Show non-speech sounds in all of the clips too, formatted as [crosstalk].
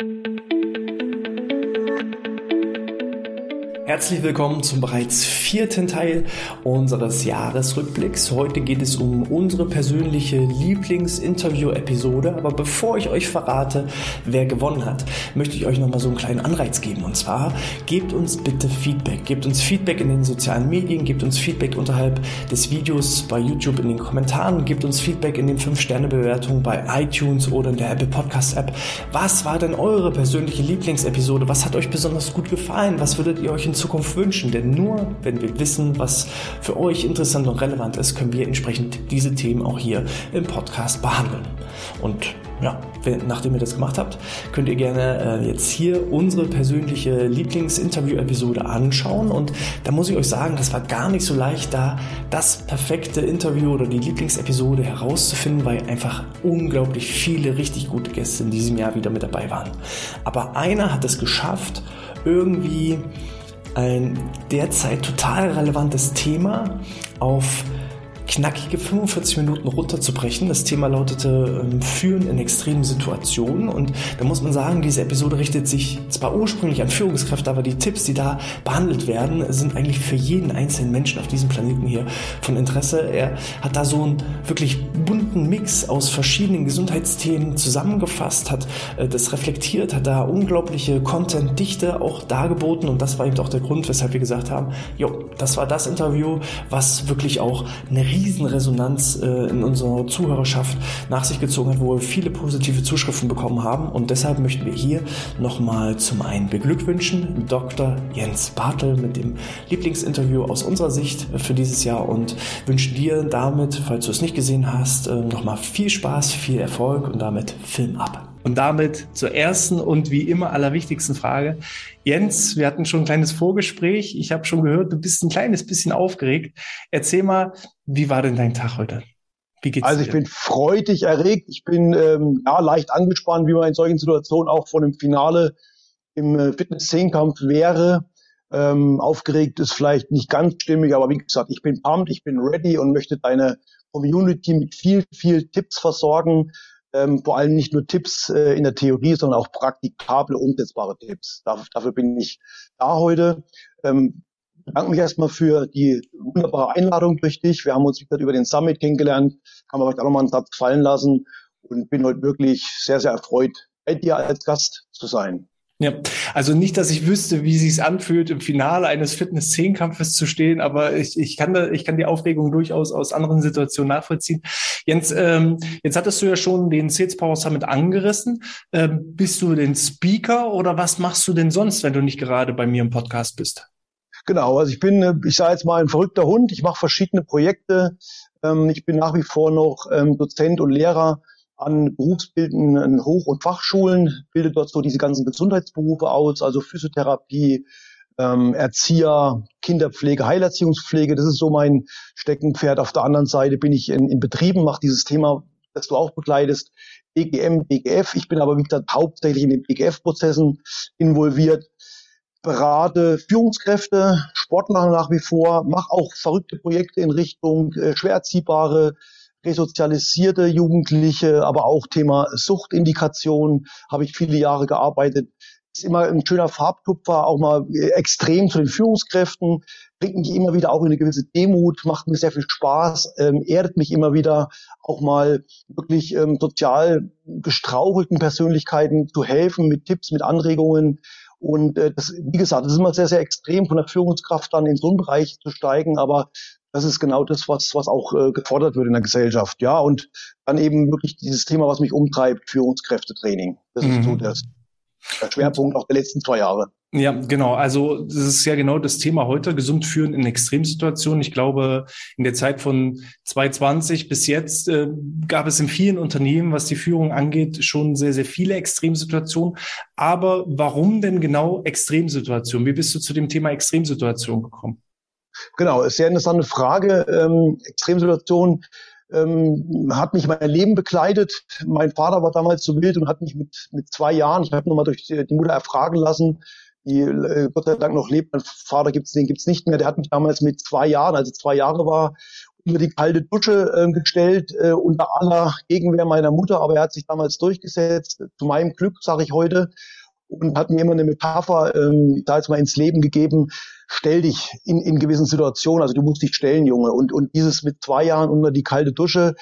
thank you. Herzlich willkommen zum bereits vierten Teil unseres Jahresrückblicks. Heute geht es um unsere persönliche Lieblingsinterview-Episode. Aber bevor ich euch verrate, wer gewonnen hat, möchte ich euch nochmal so einen kleinen Anreiz geben. Und zwar, gebt uns bitte Feedback. Gebt uns Feedback in den sozialen Medien, gebt uns Feedback unterhalb des Videos bei YouTube in den Kommentaren, gebt uns Feedback in den 5-Sterne-Bewertungen bei iTunes oder in der Apple Podcast-App. Was war denn eure persönliche Lieblingsepisode? Was hat euch besonders gut gefallen? Was würdet ihr euch in Zukunft wünschen. Denn nur wenn wir wissen, was für euch interessant und relevant ist, können wir entsprechend diese Themen auch hier im Podcast behandeln. Und ja, nachdem ihr das gemacht habt, könnt ihr gerne äh, jetzt hier unsere persönliche Lieblingsinterview-Episode anschauen. Und da muss ich euch sagen, das war gar nicht so leicht, da das perfekte Interview oder die Lieblingsepisode herauszufinden, weil einfach unglaublich viele richtig gute Gäste in diesem Jahr wieder mit dabei waren. Aber einer hat es geschafft, irgendwie ein derzeit total relevantes Thema auf knackige 45 Minuten runterzubrechen. Das Thema lautete ähm, Führen in extremen Situationen und da muss man sagen, diese Episode richtet sich zwar ursprünglich an Führungskräfte, aber die Tipps, die da behandelt werden, sind eigentlich für jeden einzelnen Menschen auf diesem Planeten hier von Interesse. Er hat da so einen wirklich bunten Mix aus verschiedenen Gesundheitsthemen zusammengefasst, hat äh, das reflektiert, hat da unglaubliche Content-Dichte auch dargeboten und das war eben auch der Grund, weshalb wir gesagt haben, jo, das war das Interview, was wirklich auch eine Riesenresonanz äh, in unserer Zuhörerschaft nach sich gezogen hat, wo wir viele positive Zuschriften bekommen haben. Und deshalb möchten wir hier nochmal zum einen beglückwünschen Dr. Jens Bartel mit dem Lieblingsinterview aus unserer Sicht für dieses Jahr und wünschen dir damit, falls du es nicht gesehen hast, äh, nochmal viel Spaß, viel Erfolg und damit Film ab. Und damit zur ersten und wie immer allerwichtigsten Frage. Jens, wir hatten schon ein kleines Vorgespräch. Ich habe schon gehört, du bist ein kleines bisschen aufgeregt. Erzähl mal, wie war denn dein Tag heute? Wie geht's also ich dir? bin freudig erregt. Ich bin ähm, ja, leicht angespannt, wie man in solchen Situationen auch vor dem Finale im äh, Fitness-Zehnkampf wäre. Ähm, aufgeregt ist vielleicht nicht ganz stimmig, aber wie gesagt, ich bin pumped, ich bin ready und möchte deine Community mit viel, viel Tipps versorgen, ähm, vor allem nicht nur Tipps äh, in der Theorie, sondern auch praktikable, umsetzbare Tipps. Dafür, dafür bin ich da heute. Ähm, bedanke mich erstmal für die wunderbare Einladung durch dich. Wir haben uns wieder über den Summit kennengelernt, man vielleicht auch nochmal einen Satz fallen lassen und bin heute wirklich sehr, sehr erfreut, bei dir als Gast zu sein. Ja, also nicht, dass ich wüsste, wie sich's anfühlt, im Finale eines Fitness-Zehnkampfes zu stehen, aber ich, ich, kann da, ich kann die Aufregung durchaus aus anderen Situationen nachvollziehen. Jens, ähm, jetzt hattest du ja schon den Sales Power Summit angerissen. Ähm, bist du denn Speaker oder was machst du denn sonst, wenn du nicht gerade bei mir im Podcast bist? Genau, also ich bin, äh, ich sage jetzt mal ein verrückter Hund. Ich mache verschiedene Projekte. Ähm, ich bin nach wie vor noch ähm, Dozent und Lehrer an berufsbildenden Hoch- und Fachschulen, bildet dort so diese ganzen Gesundheitsberufe aus, also Physiotherapie, ähm, Erzieher, Kinderpflege, Heilerziehungspflege. Das ist so mein Steckenpferd. Auf der anderen Seite bin ich in, in Betrieben, mache dieses Thema, das du auch begleitest, BGM, BGF. Ich bin aber, wie gesagt, hauptsächlich in den BGF-Prozessen involviert berate Führungskräfte, Sportler nach wie vor, mache auch verrückte Projekte in Richtung äh, schwer erziehbare resozialisierte Jugendliche, aber auch Thema Suchtindikation habe ich viele Jahre gearbeitet. Ist immer ein schöner Farbtupfer, auch mal äh, extrem zu den Führungskräften, bringt mich immer wieder auch in eine gewisse Demut, macht mir sehr viel Spaß, ähm, erdet mich immer wieder, auch mal wirklich ähm, sozial gestrauchelten Persönlichkeiten zu helfen mit Tipps, mit Anregungen. Und äh, das, wie gesagt, das ist immer sehr, sehr extrem, von der Führungskraft dann in so einen Bereich zu steigen, aber das ist genau das, was, was auch äh, gefordert wird in der Gesellschaft. Ja, und dann eben wirklich dieses Thema, was mich umtreibt, Führungskräftetraining. Das mhm. ist so das, der Schwerpunkt auch der letzten zwei Jahre. Ja, genau. Also das ist ja genau das Thema heute, gesund führen in Extremsituationen. Ich glaube, in der Zeit von 2020 bis jetzt äh, gab es in vielen Unternehmen, was die Führung angeht, schon sehr, sehr viele Extremsituationen. Aber warum denn genau Extremsituationen? Wie bist du zu dem Thema Extremsituation gekommen? Genau, ist sehr interessante Frage. Ähm, Extremsituation ähm, hat mich mein Leben begleitet. Mein Vater war damals so wild und hat mich mit, mit zwei Jahren, ich habe nochmal durch die, die, Mutter erfragen lassen, die äh, Gott sei Dank noch lebt. Mein Vater gibt's, den gibt's nicht mehr. Der hat mich damals mit zwei Jahren, also zwei Jahre war, über die kalte Dusche äh, gestellt, äh, unter aller Gegenwehr meiner Mutter, aber er hat sich damals durchgesetzt, zu meinem Glück, sage ich heute, und hat mir immer eine Metapher, ähm, da jetzt mal ins Leben gegeben, stell dich in, in gewissen Situationen, also du musst dich stellen, Junge. Und, und dieses mit zwei Jahren unter die kalte Dusche,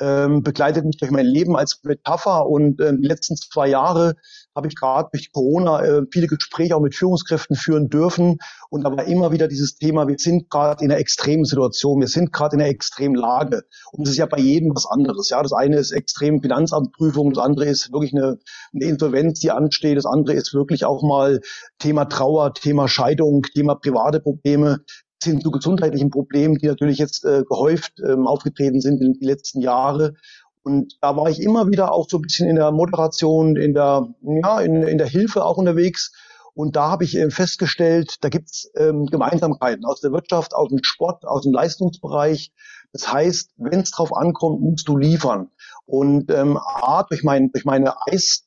ähm, begleitet mich durch mein Leben als Metapher und äh, die letzten zwei Jahre habe ich gerade durch Corona äh, viele Gespräche auch mit Führungskräften führen dürfen und da war immer wieder dieses Thema, wir sind gerade in einer extremen Situation, wir sind gerade in einer extremen Lage und es ist ja bei jedem was anderes. Ja, das eine ist extrem Finanzamtprüfung, das andere ist wirklich eine, eine Insolvenz, die ansteht, das andere ist wirklich auch mal Thema Trauer, Thema Scheidung, Thema private Probleme hin zu gesundheitlichen Problemen, die natürlich jetzt äh, gehäuft ähm, aufgetreten sind in den letzten Jahre. Und da war ich immer wieder auch so ein bisschen in der Moderation, in der, ja, in, in der Hilfe auch unterwegs. Und da habe ich äh, festgestellt, da gibt's ähm, Gemeinsamkeiten aus der Wirtschaft, aus dem Sport, aus dem Leistungsbereich. Das heißt, wenn es drauf ankommt, musst du liefern. Und ähm, A, durch, mein, durch meine Eis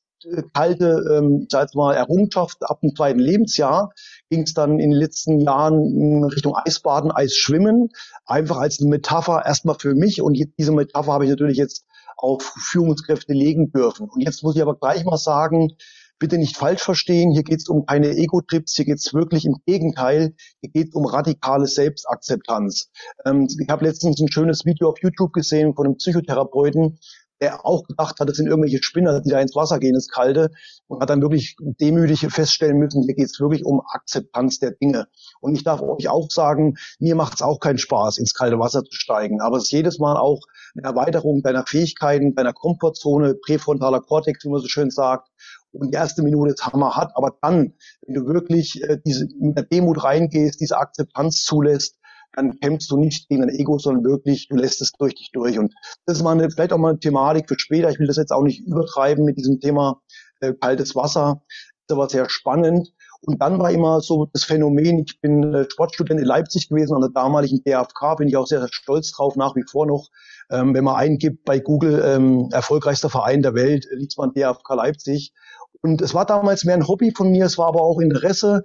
kalte, ähm, ich sag mal, Errungenschaft ab dem zweiten Lebensjahr ging es dann in den letzten Jahren Richtung Eisbaden, Eisschwimmen, einfach als Metapher erstmal für mich und diese Metapher habe ich natürlich jetzt auf Führungskräfte legen dürfen. Und jetzt muss ich aber gleich mal sagen, bitte nicht falsch verstehen, hier geht es um keine Ego-Trips, hier geht es wirklich im Gegenteil, hier geht es um radikale Selbstakzeptanz. Ähm, ich habe letztens ein schönes Video auf YouTube gesehen von einem Psychotherapeuten, der auch gedacht hat, das sind irgendwelche Spinner, die da ins Wasser gehen, ins Kalte, und hat dann wirklich demütig feststellen müssen, hier geht es wirklich um Akzeptanz der Dinge. Und ich darf euch auch sagen, mir macht es auch keinen Spaß, ins kalte Wasser zu steigen, aber es ist jedes Mal auch eine Erweiterung deiner Fähigkeiten, deiner Komfortzone, präfrontaler Kortex, wie man so schön sagt, und die erste Minute ist hammerhart, aber dann, wenn du wirklich äh, diese, mit der Demut reingehst, diese Akzeptanz zulässt, dann kämpfst du nicht gegen dein Ego, sondern wirklich, du lässt es durch dich durch. Und das ist mal eine, vielleicht auch mal eine Thematik für später. Ich will das jetzt auch nicht übertreiben mit diesem Thema äh, kaltes Wasser. Das war sehr spannend. Und dann war immer so das Phänomen, ich bin äh, Sportstudent in Leipzig gewesen, an der damaligen DFK, bin ich auch sehr, sehr stolz drauf, nach wie vor noch. Ähm, wenn man eingibt bei Google, ähm, erfolgreichster Verein der Welt, liegt man DFK Leipzig. Und es war damals mehr ein Hobby von mir, es war aber auch Interesse.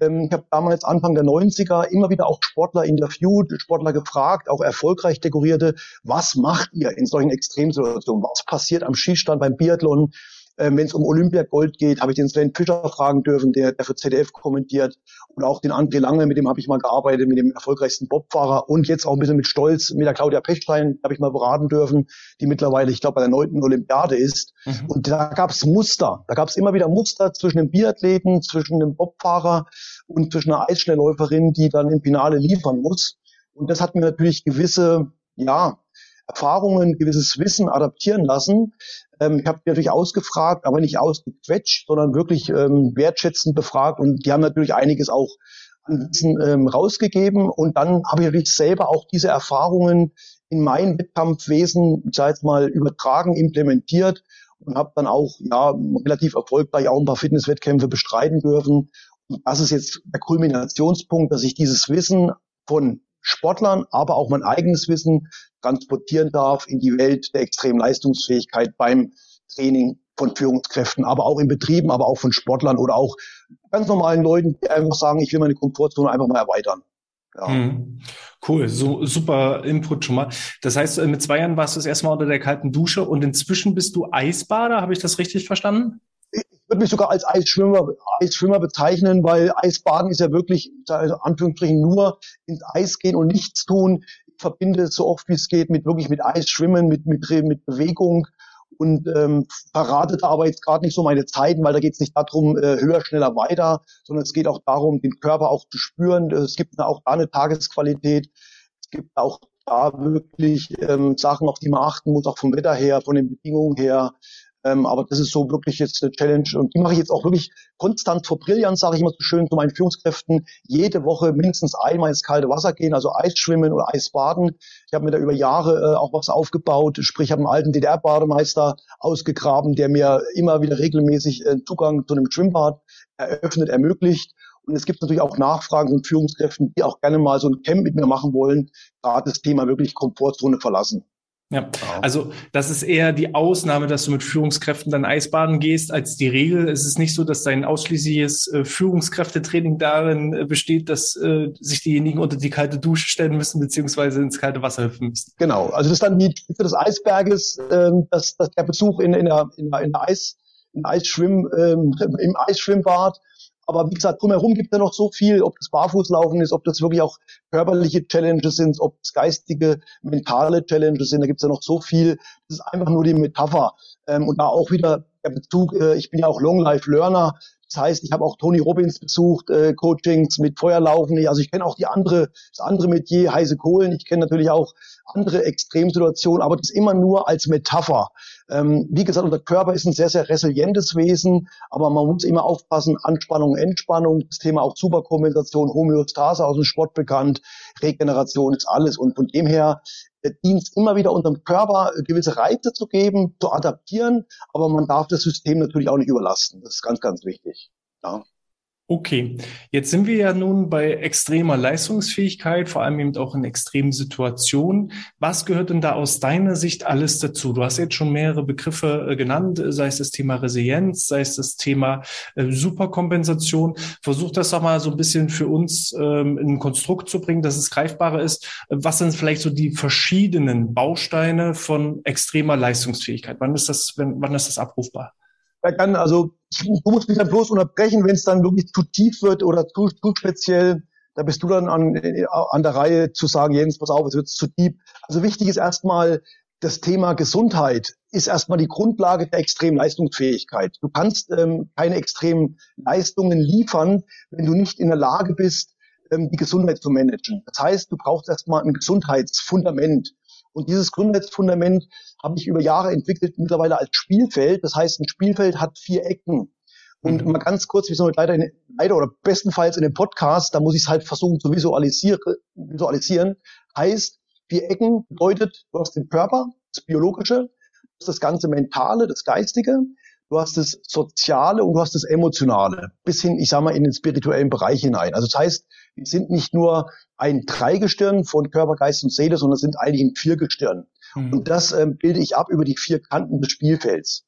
Ähm, ich habe damals Anfang der 90er immer wieder auch Sportler interviewt, Sportler gefragt, auch erfolgreich dekorierte, was macht ihr in solchen Extremsituationen? Was passiert am Schießstand beim Biathlon? Ähm, Wenn es um Olympiagold geht, habe ich den Sven Fischer fragen dürfen, der, der für ZDF kommentiert. Und auch den André Lange, mit dem habe ich mal gearbeitet, mit dem erfolgreichsten Bobfahrer. Und jetzt auch ein bisschen mit Stolz mit der Claudia Pechstein habe ich mal beraten dürfen, die mittlerweile, ich glaube, bei der neunten Olympiade ist. Mhm. Und da gab es Muster. Da gab es immer wieder Muster zwischen dem Biathleten, zwischen dem Bobfahrer und zwischen einer Eisschnellläuferin, die dann im Finale liefern muss. Und das hat mir natürlich gewisse, ja, Erfahrungen, gewisses Wissen adaptieren lassen. Ähm, ich habe natürlich ausgefragt, aber nicht ausgequetscht, sondern wirklich ähm, wertschätzend befragt und die haben natürlich einiges auch an Wissen ähm, rausgegeben und dann habe ich natürlich selber auch diese Erfahrungen in mein Wettkampfwesen, ich sage jetzt mal, übertragen, implementiert und habe dann auch ja relativ erfolgreich auch ein paar Fitnesswettkämpfe bestreiten dürfen. Und das ist jetzt der Kulminationspunkt, dass ich dieses Wissen von Sportlern, aber auch mein eigenes Wissen transportieren darf in die Welt der extremen Leistungsfähigkeit beim Training von Führungskräften, aber auch in Betrieben, aber auch von Sportlern oder auch ganz normalen Leuten, die einfach sagen, ich will meine Komfortzone einfach mal erweitern. Ja. Hm. Cool, so super Input schon mal. Das heißt, äh, mit zwei Jahren warst du das erste Mal unter der kalten Dusche und inzwischen bist du Eisbader, habe ich das richtig verstanden? würde mich sogar als Eisschwimmer, Eisschwimmer bezeichnen, weil Eisbaden ist ja wirklich, also Anführungsstrichen, nur ins Eis gehen und nichts tun. Verbinde es so oft wie es geht mit wirklich mit Eisschwimmen, mit, mit, mit Bewegung und ähm, verrate aber jetzt gerade nicht so meine Zeiten, weil da geht es nicht darum, äh, höher, schneller, weiter, sondern es geht auch darum, den Körper auch zu spüren. Es gibt auch da eine Tagesqualität. Es gibt auch da wirklich ähm, Sachen, auf die man achten muss, auch vom Wetter her, von den Bedingungen her. Ähm, aber das ist so wirklich jetzt eine Challenge und die mache ich jetzt auch wirklich konstant vor Brillanz, sage ich immer so schön zu meinen Führungskräften, jede Woche mindestens einmal ins kalte Wasser gehen, also Eisschwimmen oder Eisbaden. Ich habe mir da über Jahre äh, auch was aufgebaut, sprich ich habe einen alten DDR-Bademeister ausgegraben, der mir immer wieder regelmäßig äh, Zugang zu einem Schwimmbad eröffnet, ermöglicht. Und es gibt natürlich auch Nachfragen von Führungskräften, die auch gerne mal so ein Camp mit mir machen wollen, gerade das Thema wirklich Komfortzone verlassen. Ja, also das ist eher die Ausnahme, dass du mit Führungskräften dann Eisbaden gehst, als die Regel. Es ist nicht so, dass dein ausschließliches äh, Führungskräftetraining darin äh, besteht, dass äh, sich diejenigen unter die kalte Dusche stellen müssen, beziehungsweise ins kalte Wasser hüpfen müssen. Genau, also das ist dann die Spitze des Eisberges, ähm, dass, dass der Besuch in, in, der, in, der, in der Eis, in Eisschwimm, ähm, im Eisschwimmbad aber wie gesagt, drumherum gibt es ja noch so viel, ob das Barfußlaufen ist, ob das wirklich auch körperliche Challenges sind, ob es geistige, mentale Challenges sind. Da gibt es ja noch so viel. Das ist einfach nur die Metapher. Ähm, und da auch wieder der Bezug, äh, ich bin ja auch Long Life Learner. Das heißt, ich habe auch Tony Robbins besucht, äh, Coachings mit Feuerlaufen. Also ich kenne auch die andere, das andere Metier, heiße Kohlen. Ich kenne natürlich auch andere Extremsituationen, aber das immer nur als Metapher. Ähm, wie gesagt, unser Körper ist ein sehr, sehr resilientes Wesen, aber man muss immer aufpassen, Anspannung, Entspannung, das Thema auch Superkompensation, Homöostase aus dem Sport bekannt, Regeneration ist alles. Und von dem her dient immer wieder unserem Körper äh, gewisse Reize zu geben, zu adaptieren, aber man darf das System natürlich auch nicht überlasten. Das ist ganz, ganz wichtig. Ja. Okay, jetzt sind wir ja nun bei extremer Leistungsfähigkeit, vor allem eben auch in extremen Situationen. Was gehört denn da aus deiner Sicht alles dazu? Du hast jetzt schon mehrere Begriffe äh, genannt, sei es das Thema Resilienz, sei es das Thema äh, Superkompensation. Versuch das doch mal so ein bisschen für uns ähm, in ein Konstrukt zu bringen, dass es greifbarer ist. Was sind vielleicht so die verschiedenen Bausteine von extremer Leistungsfähigkeit? Wann ist das, wann ist das abrufbar? Ja, dann, also du musst mich dann bloß unterbrechen, wenn es dann wirklich zu tief wird oder zu, zu speziell. Da bist du dann an, an der Reihe zu sagen, Jens, pass auf, es wird zu tief. Also wichtig ist erstmal, das Thema Gesundheit ist erstmal die Grundlage der extremen Leistungsfähigkeit. Du kannst ähm, keine extremen Leistungen liefern, wenn du nicht in der Lage bist, ähm, die Gesundheit zu managen. Das heißt, du brauchst erstmal ein Gesundheitsfundament. Und dieses Gesundheitsfundament habe ich über Jahre entwickelt, mittlerweile als Spielfeld. Das heißt, ein Spielfeld hat vier Ecken. Und mhm. mal ganz kurz, wir sind leider, in, leider oder bestenfalls in dem Podcast, da muss ich es halt versuchen zu visualisieren, visualisieren. Heißt, vier Ecken bedeutet, du hast den Körper, das Biologische, das ganze Mentale, das Geistige, du hast das Soziale und du hast das Emotionale, bis hin, ich sage mal, in den spirituellen Bereich hinein. Also das heißt, wir sind nicht nur ein Dreigestirn von Körper, Geist und Seele, sondern sind eigentlich ein Viergestirn. Mhm. Und das ähm, bilde ich ab über die vier Kanten des Spielfelds.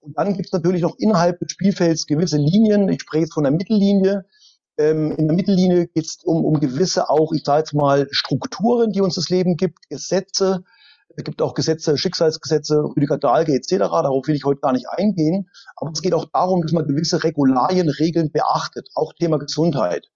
Und dann gibt es natürlich noch innerhalb des Spielfelds gewisse Linien. Ich spreche jetzt von der Mittellinie. Ähm, in der Mittellinie geht es um, um gewisse auch, ich sage jetzt mal, Strukturen, die uns das Leben gibt, Gesetze. Es gibt auch Gesetze, Schicksalsgesetze, Rüdiger Dahlke etc. Darauf will ich heute gar nicht eingehen. Aber es geht auch darum, dass man gewisse Regularien, Regeln beachtet. Auch Thema Gesundheit.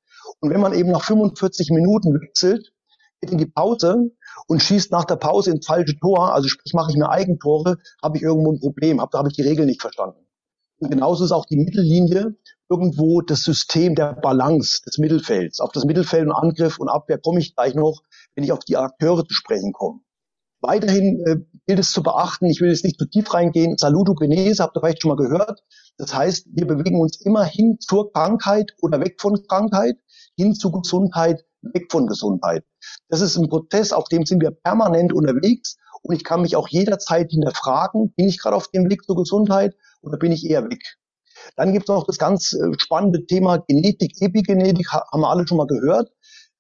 Und wenn man eben nach 45 Minuten wechselt, geht in die Pause und schießt nach der Pause ins falsche Tor, also sprich mache ich mir Eigentore, habe ich irgendwo ein Problem, hab, da habe ich die Regel nicht verstanden. Und genauso ist auch die Mittellinie irgendwo das System der Balance des Mittelfelds. Auf das Mittelfeld und Angriff und Abwehr komme ich gleich noch, wenn ich auf die Akteure zu sprechen komme. Weiterhin äh, gilt es zu beachten, ich will jetzt nicht zu tief reingehen, Salutogenese, habt ihr vielleicht schon mal gehört. Das heißt, wir bewegen uns immer hin zur Krankheit oder weg von Krankheit, hin zu Gesundheit, weg von Gesundheit. Das ist ein Prozess, auf dem sind wir permanent unterwegs und ich kann mich auch jederzeit hinterfragen, bin ich gerade auf dem Weg zur Gesundheit oder bin ich eher weg? Dann gibt es noch das ganz äh, spannende Thema Genetik, Epigenetik, haben wir alle schon mal gehört.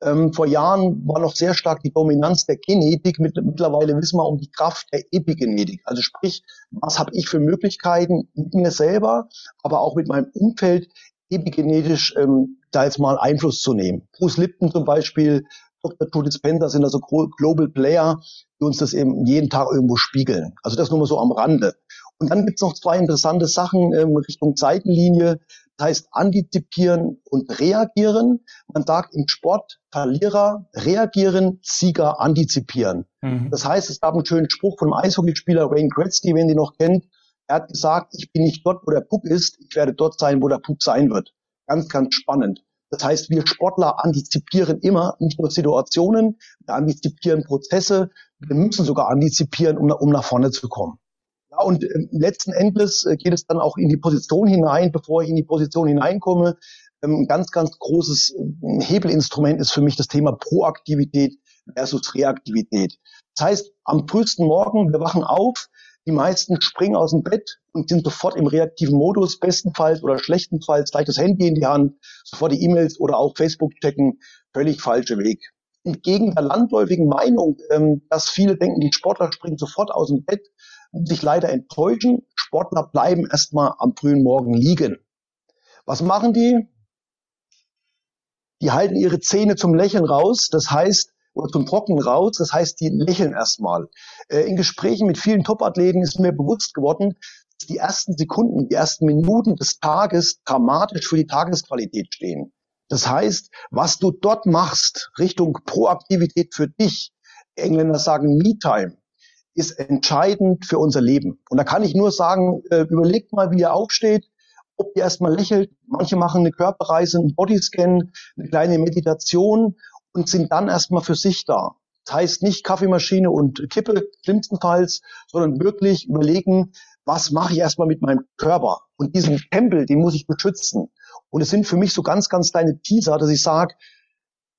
Ähm, vor Jahren war noch sehr stark die Dominanz der Genetik. mittlerweile wissen wir um die Kraft der Epigenetik. Also sprich, was habe ich für Möglichkeiten mit mir selber, aber auch mit meinem Umfeld epigenetisch ähm, da jetzt mal Einfluss zu nehmen. Bruce Lipton zum Beispiel, Dr. Joe Dispenza sind also Global Player, die uns das eben jeden Tag irgendwo spiegeln. Also das nur mal so am Rande. Und dann gibt's noch zwei interessante Sachen ähm, Richtung Seitenlinie. Das heißt antizipieren und reagieren. Man sagt im Sport Verlierer reagieren, Sieger antizipieren. Mhm. Das heißt, es gab einen schönen Spruch von einem Eishockeyspieler Wayne Gretzky, wenn ihr noch kennt. Er hat gesagt, ich bin nicht dort, wo der Puck ist, ich werde dort sein, wo der Puck sein wird. Ganz, ganz spannend. Das heißt, wir Sportler antizipieren immer nicht nur Situationen, wir antizipieren Prozesse, wir müssen sogar antizipieren, um, um nach vorne zu kommen. Und äh, letzten Endes äh, geht es dann auch in die Position hinein, bevor ich in die Position hineinkomme. Ähm, ein ganz, ganz großes äh, Hebelinstrument ist für mich das Thema Proaktivität versus Reaktivität. Das heißt, am frühesten Morgen, wir wachen auf, die meisten springen aus dem Bett und sind sofort im reaktiven Modus, bestenfalls oder schlechtestenfalls gleich das Handy in die Hand, sofort die E-Mails oder auch Facebook checken, völlig falscher Weg. entgegen der landläufigen Meinung, ähm, dass viele denken, die Sportler springen sofort aus dem Bett, sich leider enttäuschen. Sportler bleiben erstmal am frühen Morgen liegen. Was machen die? Die halten ihre Zähne zum Lächeln raus. Das heißt, oder zum Trocknen raus. Das heißt, die lächeln erstmal. Äh, in Gesprächen mit vielen Topathleten ist mir bewusst geworden, dass die ersten Sekunden, die ersten Minuten des Tages dramatisch für die Tagesqualität stehen. Das heißt, was du dort machst, Richtung Proaktivität für dich, Engländer sagen Me-Time, ist entscheidend für unser Leben. Und da kann ich nur sagen, äh, überlegt mal, wie ihr aufsteht, ob ihr erstmal lächelt. Manche machen eine Körperreise, einen Bodyscan, eine kleine Meditation und sind dann erstmal für sich da. Das heißt nicht Kaffeemaschine und Kippe schlimmstenfalls, sondern wirklich überlegen, was mache ich erstmal mit meinem Körper? Und diesen Tempel, den muss ich beschützen. Und es sind für mich so ganz, ganz kleine Teaser, dass ich sage,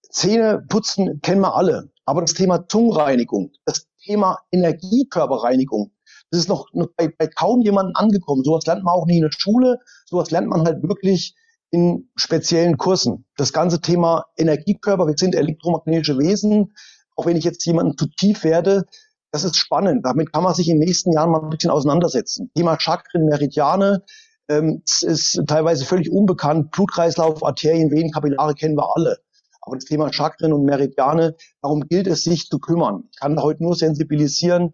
Zähne putzen kennen wir alle. Aber das Thema Zungenreinigung, das Thema Energiekörperreinigung, das ist noch, bei, bei kaum jemandem angekommen. Sowas lernt man auch nie in der Schule. Sowas lernt man halt wirklich in speziellen Kursen. Das ganze Thema Energiekörper, wir sind elektromagnetische Wesen. Auch wenn ich jetzt jemanden zu tief werde, das ist spannend. Damit kann man sich in den nächsten Jahren mal ein bisschen auseinandersetzen. Thema Chakren, Meridiane ähm, ist teilweise völlig unbekannt. Blutkreislauf, Arterien, Venen, Kapillare kennen wir alle. Aber das Thema Chakren und Meridiane, darum gilt es, sich zu kümmern. Ich kann heute nur sensibilisieren.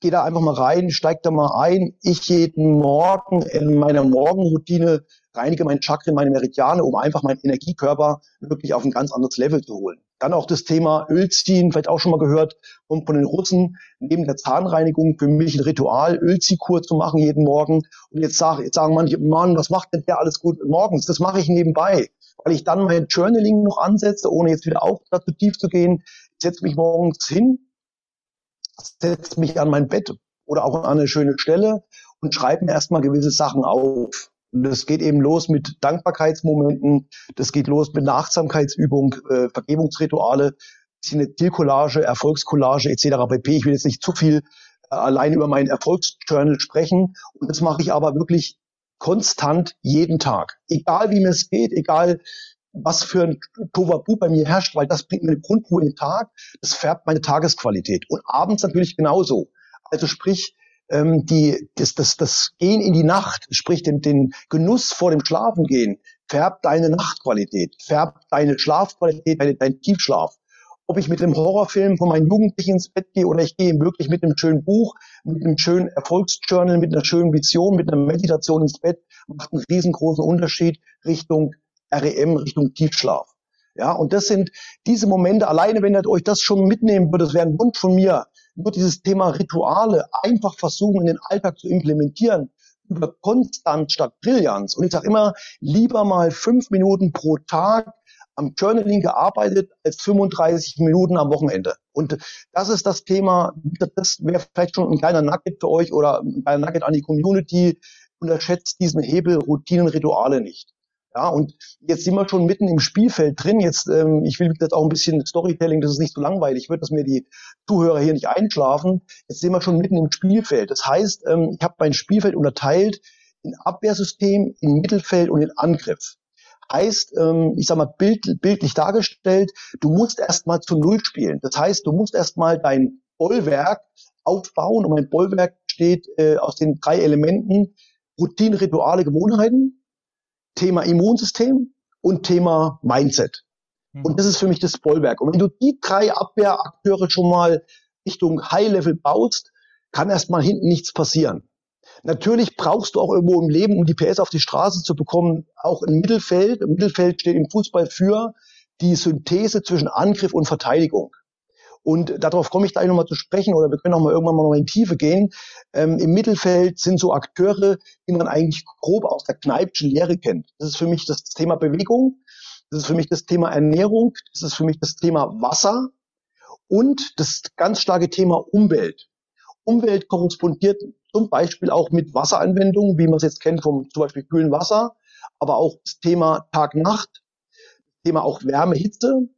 Geh da einfach mal rein, steig da mal ein. Ich jeden Morgen in meiner Morgenroutine reinige mein Chakren, meine Meridiane, um einfach meinen Energiekörper wirklich auf ein ganz anderes Level zu holen. Dann auch das Thema Ölziehen, vielleicht auch schon mal gehört, um von den Russen neben der Zahnreinigung für mich ein Ritual, Ölziehkur zu machen jeden Morgen. Und jetzt, sag, jetzt sagen manche, Mann, was macht denn der alles gut morgens? Das mache ich nebenbei, weil ich dann mein Journaling noch ansetze, ohne jetzt wieder auch dazu tief zu gehen. Ich setze mich morgens hin, setze mich an mein Bett oder auch an eine schöne Stelle und schreibe mir erstmal gewisse Sachen auf. Und das geht eben los mit Dankbarkeitsmomenten, das geht los mit Nachsamkeitsübung, äh, Vergebungsrituale, Zielcollage, Erfolgskollage etc. pp. Ich will jetzt nicht zu viel äh, allein über mein Erfolgsjournal sprechen. Und das mache ich aber wirklich konstant jeden Tag. Egal wie mir es geht, egal was für ein Tovabu bei mir herrscht, weil das bringt mir eine Grundruhe in den Tag, das färbt meine Tagesqualität. Und abends natürlich genauso. Also sprich, ähm, die, das, das, das Gehen in die Nacht, sprich den, den Genuss vor dem Schlafengehen, färbt deine Nachtqualität, färbt deine Schlafqualität, deine, dein Tiefschlaf. Ob ich mit einem Horrorfilm von meinen Jugendlichen ins Bett gehe oder ich gehe wirklich mit einem schönen Buch, mit einem schönen Erfolgsjournal, mit einer schönen Vision, mit einer Meditation ins Bett, macht einen riesengroßen Unterschied Richtung REM, Richtung Tiefschlaf. Ja, und das sind diese Momente, alleine wenn ihr euch das schon mitnehmen würdet, das wäre ein Wunsch von mir, nur dieses Thema Rituale einfach versuchen, in den Alltag zu implementieren, über Konstanz statt Brillanz. Und ich sage immer, lieber mal fünf Minuten pro Tag am Journaling gearbeitet als 35 Minuten am Wochenende. Und das ist das Thema, das wäre vielleicht schon ein kleiner Nugget für euch oder ein kleiner Nugget an die Community. Unterschätzt diesen Hebel Routinen, Rituale nicht. Ja, und jetzt sind wir schon mitten im Spielfeld drin. Jetzt, ähm, ich will jetzt auch ein bisschen Storytelling, das ist nicht so langweilig wird, dass mir die Zuhörer hier nicht einschlafen. Jetzt sind wir schon mitten im Spielfeld. Das heißt, ähm, ich habe mein Spielfeld unterteilt in Abwehrsystem, in Mittelfeld und in Angriff. Heißt, ähm, ich sag mal, bild, bildlich dargestellt, du musst erstmal zu Null spielen. Das heißt, du musst erstmal dein Bollwerk aufbauen und mein Bollwerk besteht äh, aus den drei Elementen Routine, Rituale, Gewohnheiten Thema Immunsystem und Thema Mindset. Mhm. Und das ist für mich das Bollwerk. Und wenn du die drei Abwehrakteure schon mal Richtung High-Level baust, kann erstmal hinten nichts passieren. Natürlich brauchst du auch irgendwo im Leben, um die PS auf die Straße zu bekommen, auch ein Mittelfeld. Im Mittelfeld steht im Fußball für die Synthese zwischen Angriff und Verteidigung. Und darauf komme ich gleich nochmal zu sprechen oder wir können auch mal irgendwann mal noch in Tiefe gehen. Ähm, Im Mittelfeld sind so Akteure, die man eigentlich grob aus der Kneipschen Lehre kennt. Das ist für mich das Thema Bewegung, das ist für mich das Thema Ernährung, das ist für mich das Thema Wasser und das ganz starke Thema Umwelt. Umwelt korrespondiert zum Beispiel auch mit Wasseranwendungen, wie man es jetzt kennt vom zum Beispiel kühlen Wasser, aber auch das Thema Tag-Nacht, Thema auch Wärme, Hitze.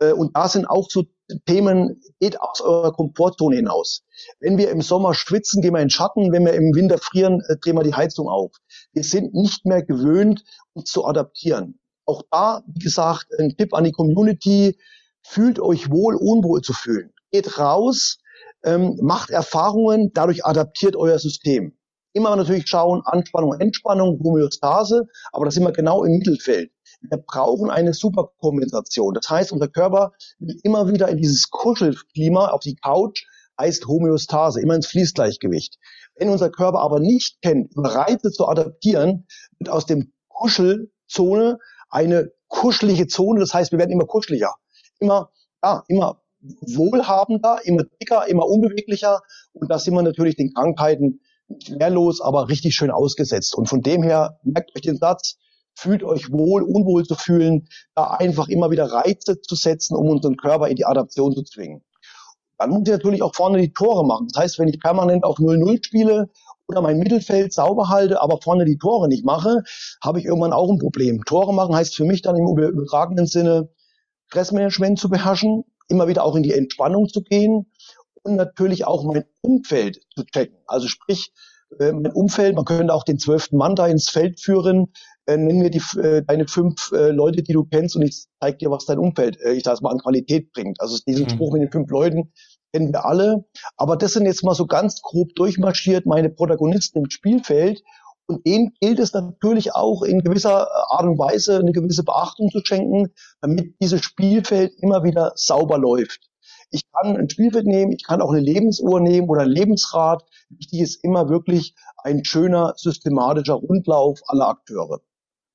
Äh, und da sind auch so Themen, geht aus eurer Komfortzone hinaus. Wenn wir im Sommer schwitzen, gehen wir in den Schatten. Wenn wir im Winter frieren, äh, drehen wir die Heizung auf. Wir sind nicht mehr gewöhnt, uns zu adaptieren. Auch da, wie gesagt, ein Tipp an die Community. fühlt euch wohl, unwohl zu fühlen. Geht raus, ähm, macht Erfahrungen, dadurch adaptiert euer System. Immer natürlich schauen, Anspannung, Entspannung, Homöostase, aber das wir genau im Mittelfeld. Wir brauchen eine Superkompensation. Das heißt, unser Körper will immer wieder in dieses Kuschelklima auf die Couch, heißt Homöostase, immer ins Fließgleichgewicht. Wenn unser Körper aber nicht kennt, Reize zu adaptieren, wird aus dem Kuschelzone eine kuschelige Zone. Das heißt, wir werden immer kuscheliger, immer, ja, immer wohlhabender, immer dicker, immer unbeweglicher. Und da sind wir natürlich den Krankheiten wehrlos, aber richtig schön ausgesetzt. Und von dem her, merkt euch den Satz, fühlt euch wohl, unwohl zu fühlen, da einfach immer wieder Reize zu setzen, um unseren Körper in die Adaption zu zwingen. Dann muss ich natürlich auch vorne die Tore machen. Das heißt, wenn ich permanent auf 0-0 spiele oder mein Mittelfeld sauber halte, aber vorne die Tore nicht mache, habe ich irgendwann auch ein Problem. Tore machen heißt für mich dann im übertragenen Sinne, Stressmanagement zu beherrschen, immer wieder auch in die Entspannung zu gehen und natürlich auch mein Umfeld zu checken. Also sprich, äh, mein Umfeld, man könnte auch den zwölften Mann da ins Feld führen, äh, nenn mir die, äh, deine fünf äh, Leute, die du kennst und ich zeig dir, was dein Umfeld, äh, ich sag mal, an Qualität bringt. Also diesen mhm. Spruch mit den fünf Leuten kennen wir alle. Aber das sind jetzt mal so ganz grob durchmarschiert meine Protagonisten im Spielfeld. Und denen gilt es natürlich auch in gewisser Art und Weise eine gewisse Beachtung zu schenken, damit dieses Spielfeld immer wieder sauber läuft. Ich kann ein Spielfeld nehmen, ich kann auch eine Lebensuhr nehmen oder ein Lebensrad. Wichtig ist immer wirklich ein schöner, systematischer Rundlauf aller Akteure.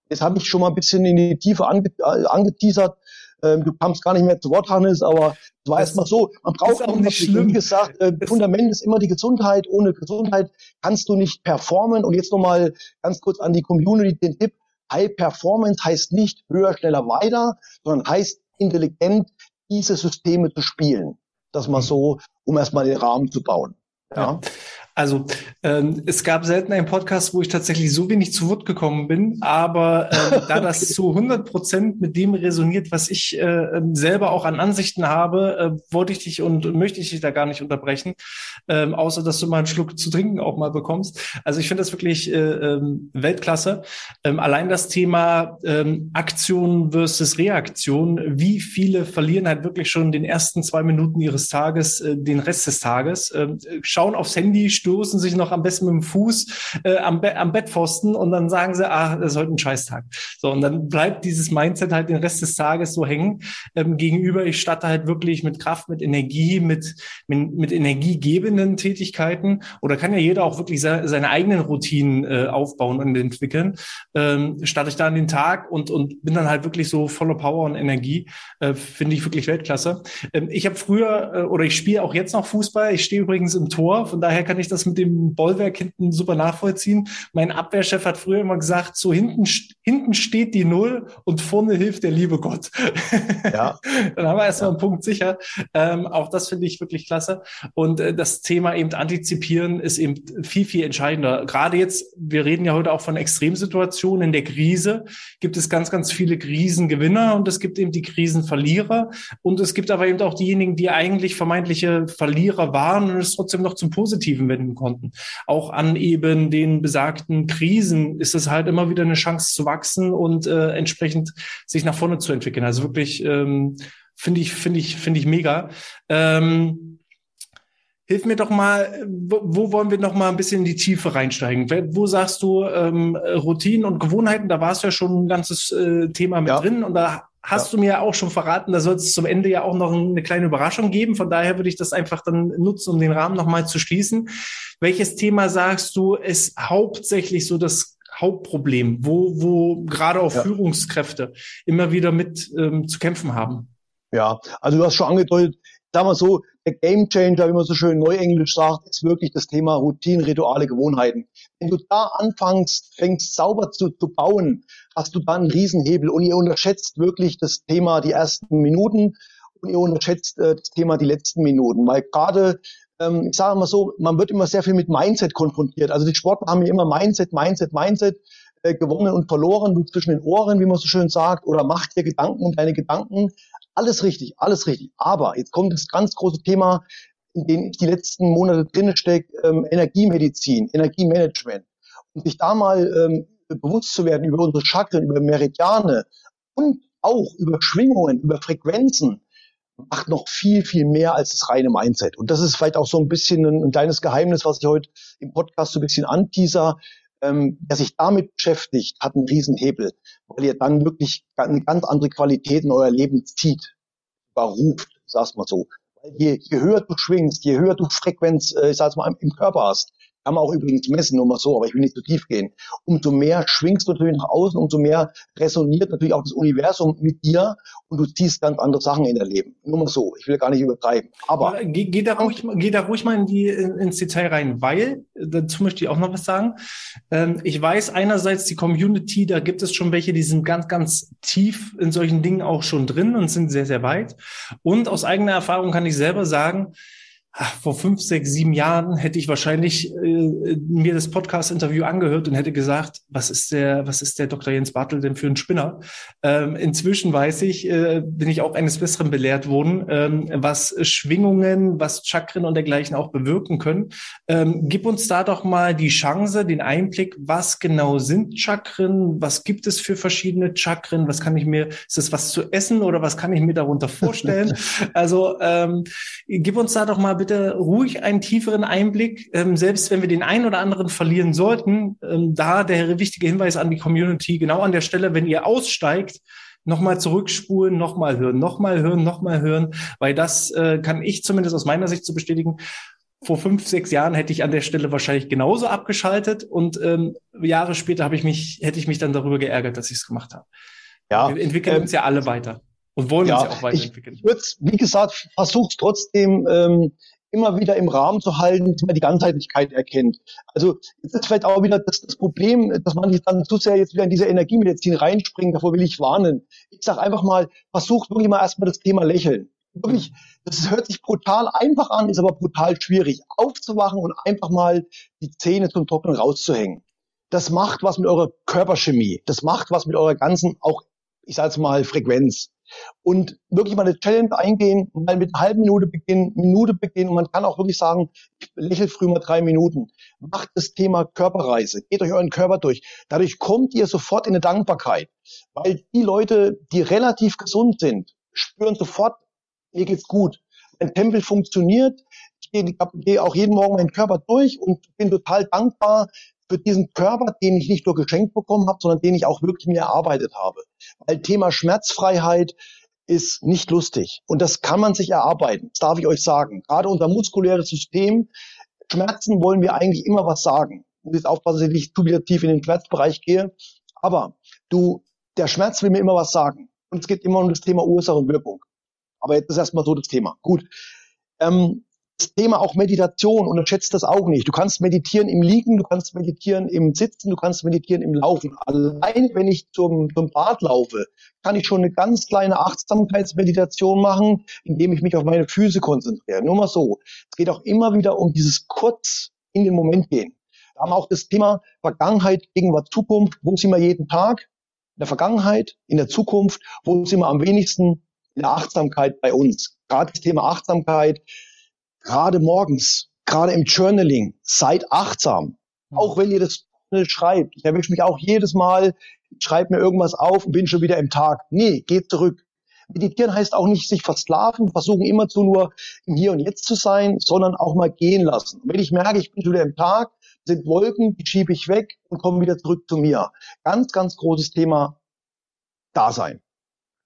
Jetzt habe ich schon mal ein bisschen in die Tiefe ange äh, angeteasert. Ähm, du kamst gar nicht mehr zu Wort, Hannes, aber es war erstmal so, man braucht auch nicht schlimm. Wie gesagt, äh, Fundament ist immer die Gesundheit. Ohne Gesundheit kannst du nicht performen. Und jetzt nochmal ganz kurz an die Community den Tipp. High Performance heißt nicht höher, schneller, weiter, sondern heißt intelligent diese Systeme zu spielen. Das mal mhm. so, um erstmal den Rahmen zu bauen. Ja. ja. Also ähm, es gab selten einen Podcast, wo ich tatsächlich so wenig zu Wort gekommen bin, aber äh, [laughs] da das zu 100 Prozent mit dem resoniert, was ich äh, ähm, selber auch an Ansichten habe, äh, wollte ich dich und möchte ich dich da gar nicht unterbrechen, ähm, außer dass du mal einen Schluck zu trinken auch mal bekommst. Also ich finde das wirklich äh, ähm, Weltklasse. Ähm, allein das Thema ähm, Aktion versus Reaktion, wie viele verlieren halt wirklich schon den ersten zwei Minuten ihres Tages, äh, den Rest des Tages, äh, schauen aufs Handy, stoßen sich noch am besten mit dem Fuß äh, am, Be am Bettpfosten und dann sagen sie, ah, das ist heute ein Scheißtag. So, und dann bleibt dieses Mindset halt den Rest des Tages so hängen. Ähm, gegenüber, ich starte halt wirklich mit Kraft, mit Energie, mit, mit, mit energiegebenden Tätigkeiten. Oder kann ja jeder auch wirklich se seine eigenen Routinen äh, aufbauen und entwickeln. Ähm, starte ich da an den Tag und, und bin dann halt wirklich so voller Power und Energie. Äh, Finde ich wirklich Weltklasse. Ähm, ich habe früher äh, oder ich spiele auch jetzt noch Fußball. Ich stehe übrigens im Tor, von daher kann ich das mit dem Bollwerk hinten super nachvollziehen. Mein Abwehrchef hat früher immer gesagt, so hinten, hinten steht die Null und vorne hilft der liebe Gott. Ja. [laughs] Dann haben wir erstmal ja. einen Punkt sicher. Ähm, auch das finde ich wirklich klasse. Und äh, das Thema eben antizipieren ist eben viel, viel entscheidender. Gerade jetzt, wir reden ja heute auch von Extremsituationen. In der Krise gibt es ganz, ganz viele Krisengewinner und es gibt eben die Krisenverlierer. Und es gibt aber eben auch diejenigen, die eigentlich vermeintliche Verlierer waren und es trotzdem noch zum Positiven wenden wenden konnten. Auch an eben den besagten Krisen ist es halt immer wieder eine Chance zu wachsen und äh, entsprechend sich nach vorne zu entwickeln. Also wirklich ähm, finde ich, finde ich, finde ich mega. Ähm, Hilf mir doch mal, wo, wo, wollen wir noch mal ein bisschen in die Tiefe reinsteigen? Wo sagst du ähm, Routinen und Gewohnheiten? Da war es ja schon ein ganzes äh, Thema mit ja. drin und da hast ja. du mir auch schon verraten, da soll es zum Ende ja auch noch eine kleine Überraschung geben. Von daher würde ich das einfach dann nutzen, um den Rahmen nochmal zu schließen. Welches Thema sagst du, ist hauptsächlich so das Hauptproblem, wo, wo gerade auch ja. Führungskräfte immer wieder mit ähm, zu kämpfen haben? Ja, also du hast schon angedeutet, sagen wir so, der Game Changer, wie man so schön neuenglisch sagt, ist wirklich das Thema Routinen, Rituale, Gewohnheiten. Wenn du da anfängst, fängst sauber zu, zu bauen, hast du da einen Riesenhebel und ihr unterschätzt wirklich das Thema die ersten Minuten und ihr unterschätzt äh, das Thema die letzten Minuten, weil gerade ähm, ich sage mal so, man wird immer sehr viel mit Mindset konfrontiert. Also die Sportler haben ja immer Mindset, Mindset, Mindset äh, gewonnen und verloren, du zwischen den Ohren, wie man so schön sagt, oder mach dir Gedanken und deine Gedanken. Alles richtig, alles richtig. Aber jetzt kommt das ganz große Thema, in dem ich die letzten Monate drinne stecke, ähm, Energiemedizin, Energiemanagement. Und sich da mal ähm, bewusst zu werden über unsere Chakren, über Meridiane und auch über Schwingungen, über Frequenzen, macht noch viel, viel mehr als das reine Mindset. Und das ist vielleicht auch so ein bisschen ein, ein kleines Geheimnis, was ich heute im Podcast so ein bisschen anteaser. Ähm, wer sich damit beschäftigt, hat einen Riesenhebel, weil ihr dann wirklich eine ganz andere Qualität in euer Leben zieht, überruft, sag's mal so. Je, je höher du schwingst, je höher du Frequenz, äh, ich sag's mal, im Körper hast, kann man auch übrigens messen, nur mal so, aber ich will nicht zu tief gehen. Umso mehr schwingst du natürlich nach außen, umso mehr resoniert natürlich auch das Universum mit dir und du ziehst ganz andere Sachen in dein Leben. Nur mal so, ich will gar nicht übertreiben. Aber geh, geh, da ruhig, geh da ruhig mal in die, ins Detail rein, weil, dazu möchte ich auch noch was sagen. Ähm, ich weiß einerseits die Community, da gibt es schon welche, die sind ganz, ganz tief in solchen Dingen auch schon drin und sind sehr, sehr weit. Und aus eigener Erfahrung kann ich selber sagen, vor fünf, sechs, sieben Jahren hätte ich wahrscheinlich äh, mir das Podcast-Interview angehört und hätte gesagt, was ist der, was ist der Dr. Jens Bartel denn für ein Spinner? Ähm, inzwischen weiß ich, äh, bin ich auch eines Besseren belehrt worden, ähm, was Schwingungen, was Chakren und dergleichen auch bewirken können. Ähm, gib uns da doch mal die Chance, den Einblick, was genau sind Chakren? Was gibt es für verschiedene Chakren? Was kann ich mir, ist das was zu essen oder was kann ich mir darunter vorstellen? [laughs] also ähm, gib uns da doch mal bitte ruhig einen tieferen Einblick, ähm, selbst wenn wir den einen oder anderen verlieren sollten. Ähm, da der wichtige Hinweis an die Community, genau an der Stelle, wenn ihr aussteigt, nochmal zurückspulen, nochmal hören, nochmal hören, nochmal hören, weil das äh, kann ich zumindest aus meiner Sicht zu so bestätigen. Vor fünf, sechs Jahren hätte ich an der Stelle wahrscheinlich genauso abgeschaltet und ähm, Jahre später habe ich mich, hätte ich mich dann darüber geärgert, dass ich es gemacht habe. Ja, wir entwickeln ähm, uns ja alle weiter und wollen ja, uns ja auch weiterentwickeln. Ich, ich wie gesagt, versucht trotzdem ähm, immer wieder im Rahmen zu halten, dass man die Ganzheitlichkeit erkennt. Also es ist vielleicht auch wieder das, das Problem, dass man sich dann zu sehr jetzt wieder in diese Energiemedizin reinspringt, davor will ich warnen. Ich sage einfach mal, versucht wirklich mal erstmal das Thema Lächeln. Wirklich, das hört sich brutal einfach an, ist aber brutal schwierig. Aufzuwachen und einfach mal die Zähne zum Trocknen rauszuhängen. Das macht was mit eurer Körperchemie. Das macht was mit eurer ganzen, auch, ich sage mal, Frequenz und wirklich mal eine Challenge eingehen, mal mit einer halben Minute beginnen, Minute beginnen und man kann auch wirklich sagen, ich lächel früh mal drei Minuten. Macht das Thema Körperreise, geht euch euren Körper durch. Dadurch kommt ihr sofort in eine Dankbarkeit, weil die Leute, die relativ gesund sind, spüren sofort, mir geht's gut. Mein Tempel funktioniert, ich gehe, gehe auch jeden Morgen meinen Körper durch und bin total dankbar, für diesen Körper, den ich nicht nur geschenkt bekommen habe, sondern den ich auch wirklich mir erarbeitet habe. Weil Thema Schmerzfreiheit ist nicht lustig. Und das kann man sich erarbeiten. Das darf ich euch sagen. Gerade unser muskuläres System, Schmerzen wollen wir eigentlich immer was sagen. Und jetzt aufpassen, dass ich nicht zu wieder tief in den Schmerzbereich gehe. Aber du, der Schmerz will mir immer was sagen. Und es geht immer um das Thema Ursache und Wirkung. Aber jetzt ist erstmal so das Thema. Gut. Ähm, Thema auch Meditation, unterschätzt das auch nicht. Du kannst meditieren im Liegen, du kannst meditieren im Sitzen, du kannst meditieren im Laufen. Allein wenn ich zum, zum Bad laufe, kann ich schon eine ganz kleine Achtsamkeitsmeditation machen, indem ich mich auf meine Füße konzentriere. Nur mal so. Es geht auch immer wieder um dieses kurz in den Moment gehen. Wir haben auch das Thema Vergangenheit, Gegenwart, Zukunft. Wo sind wir jeden Tag? In der Vergangenheit, in der Zukunft. Wo sind wir am wenigsten? In der Achtsamkeit bei uns. Gerade das Thema Achtsamkeit gerade morgens, gerade im Journaling, seid achtsam. Mhm. Auch wenn ihr das schreibt. Ich erwische mich auch jedes Mal, schreibe mir irgendwas auf und bin schon wieder im Tag. Nee, geht zurück. Meditieren heißt auch nicht sich versklaven, versuchen immer zu nur im Hier und Jetzt zu sein, sondern auch mal gehen lassen. Und wenn ich merke, ich bin schon wieder im Tag, sind Wolken, die schiebe ich weg und komme wieder zurück zu mir. Ganz, ganz großes Thema Dasein.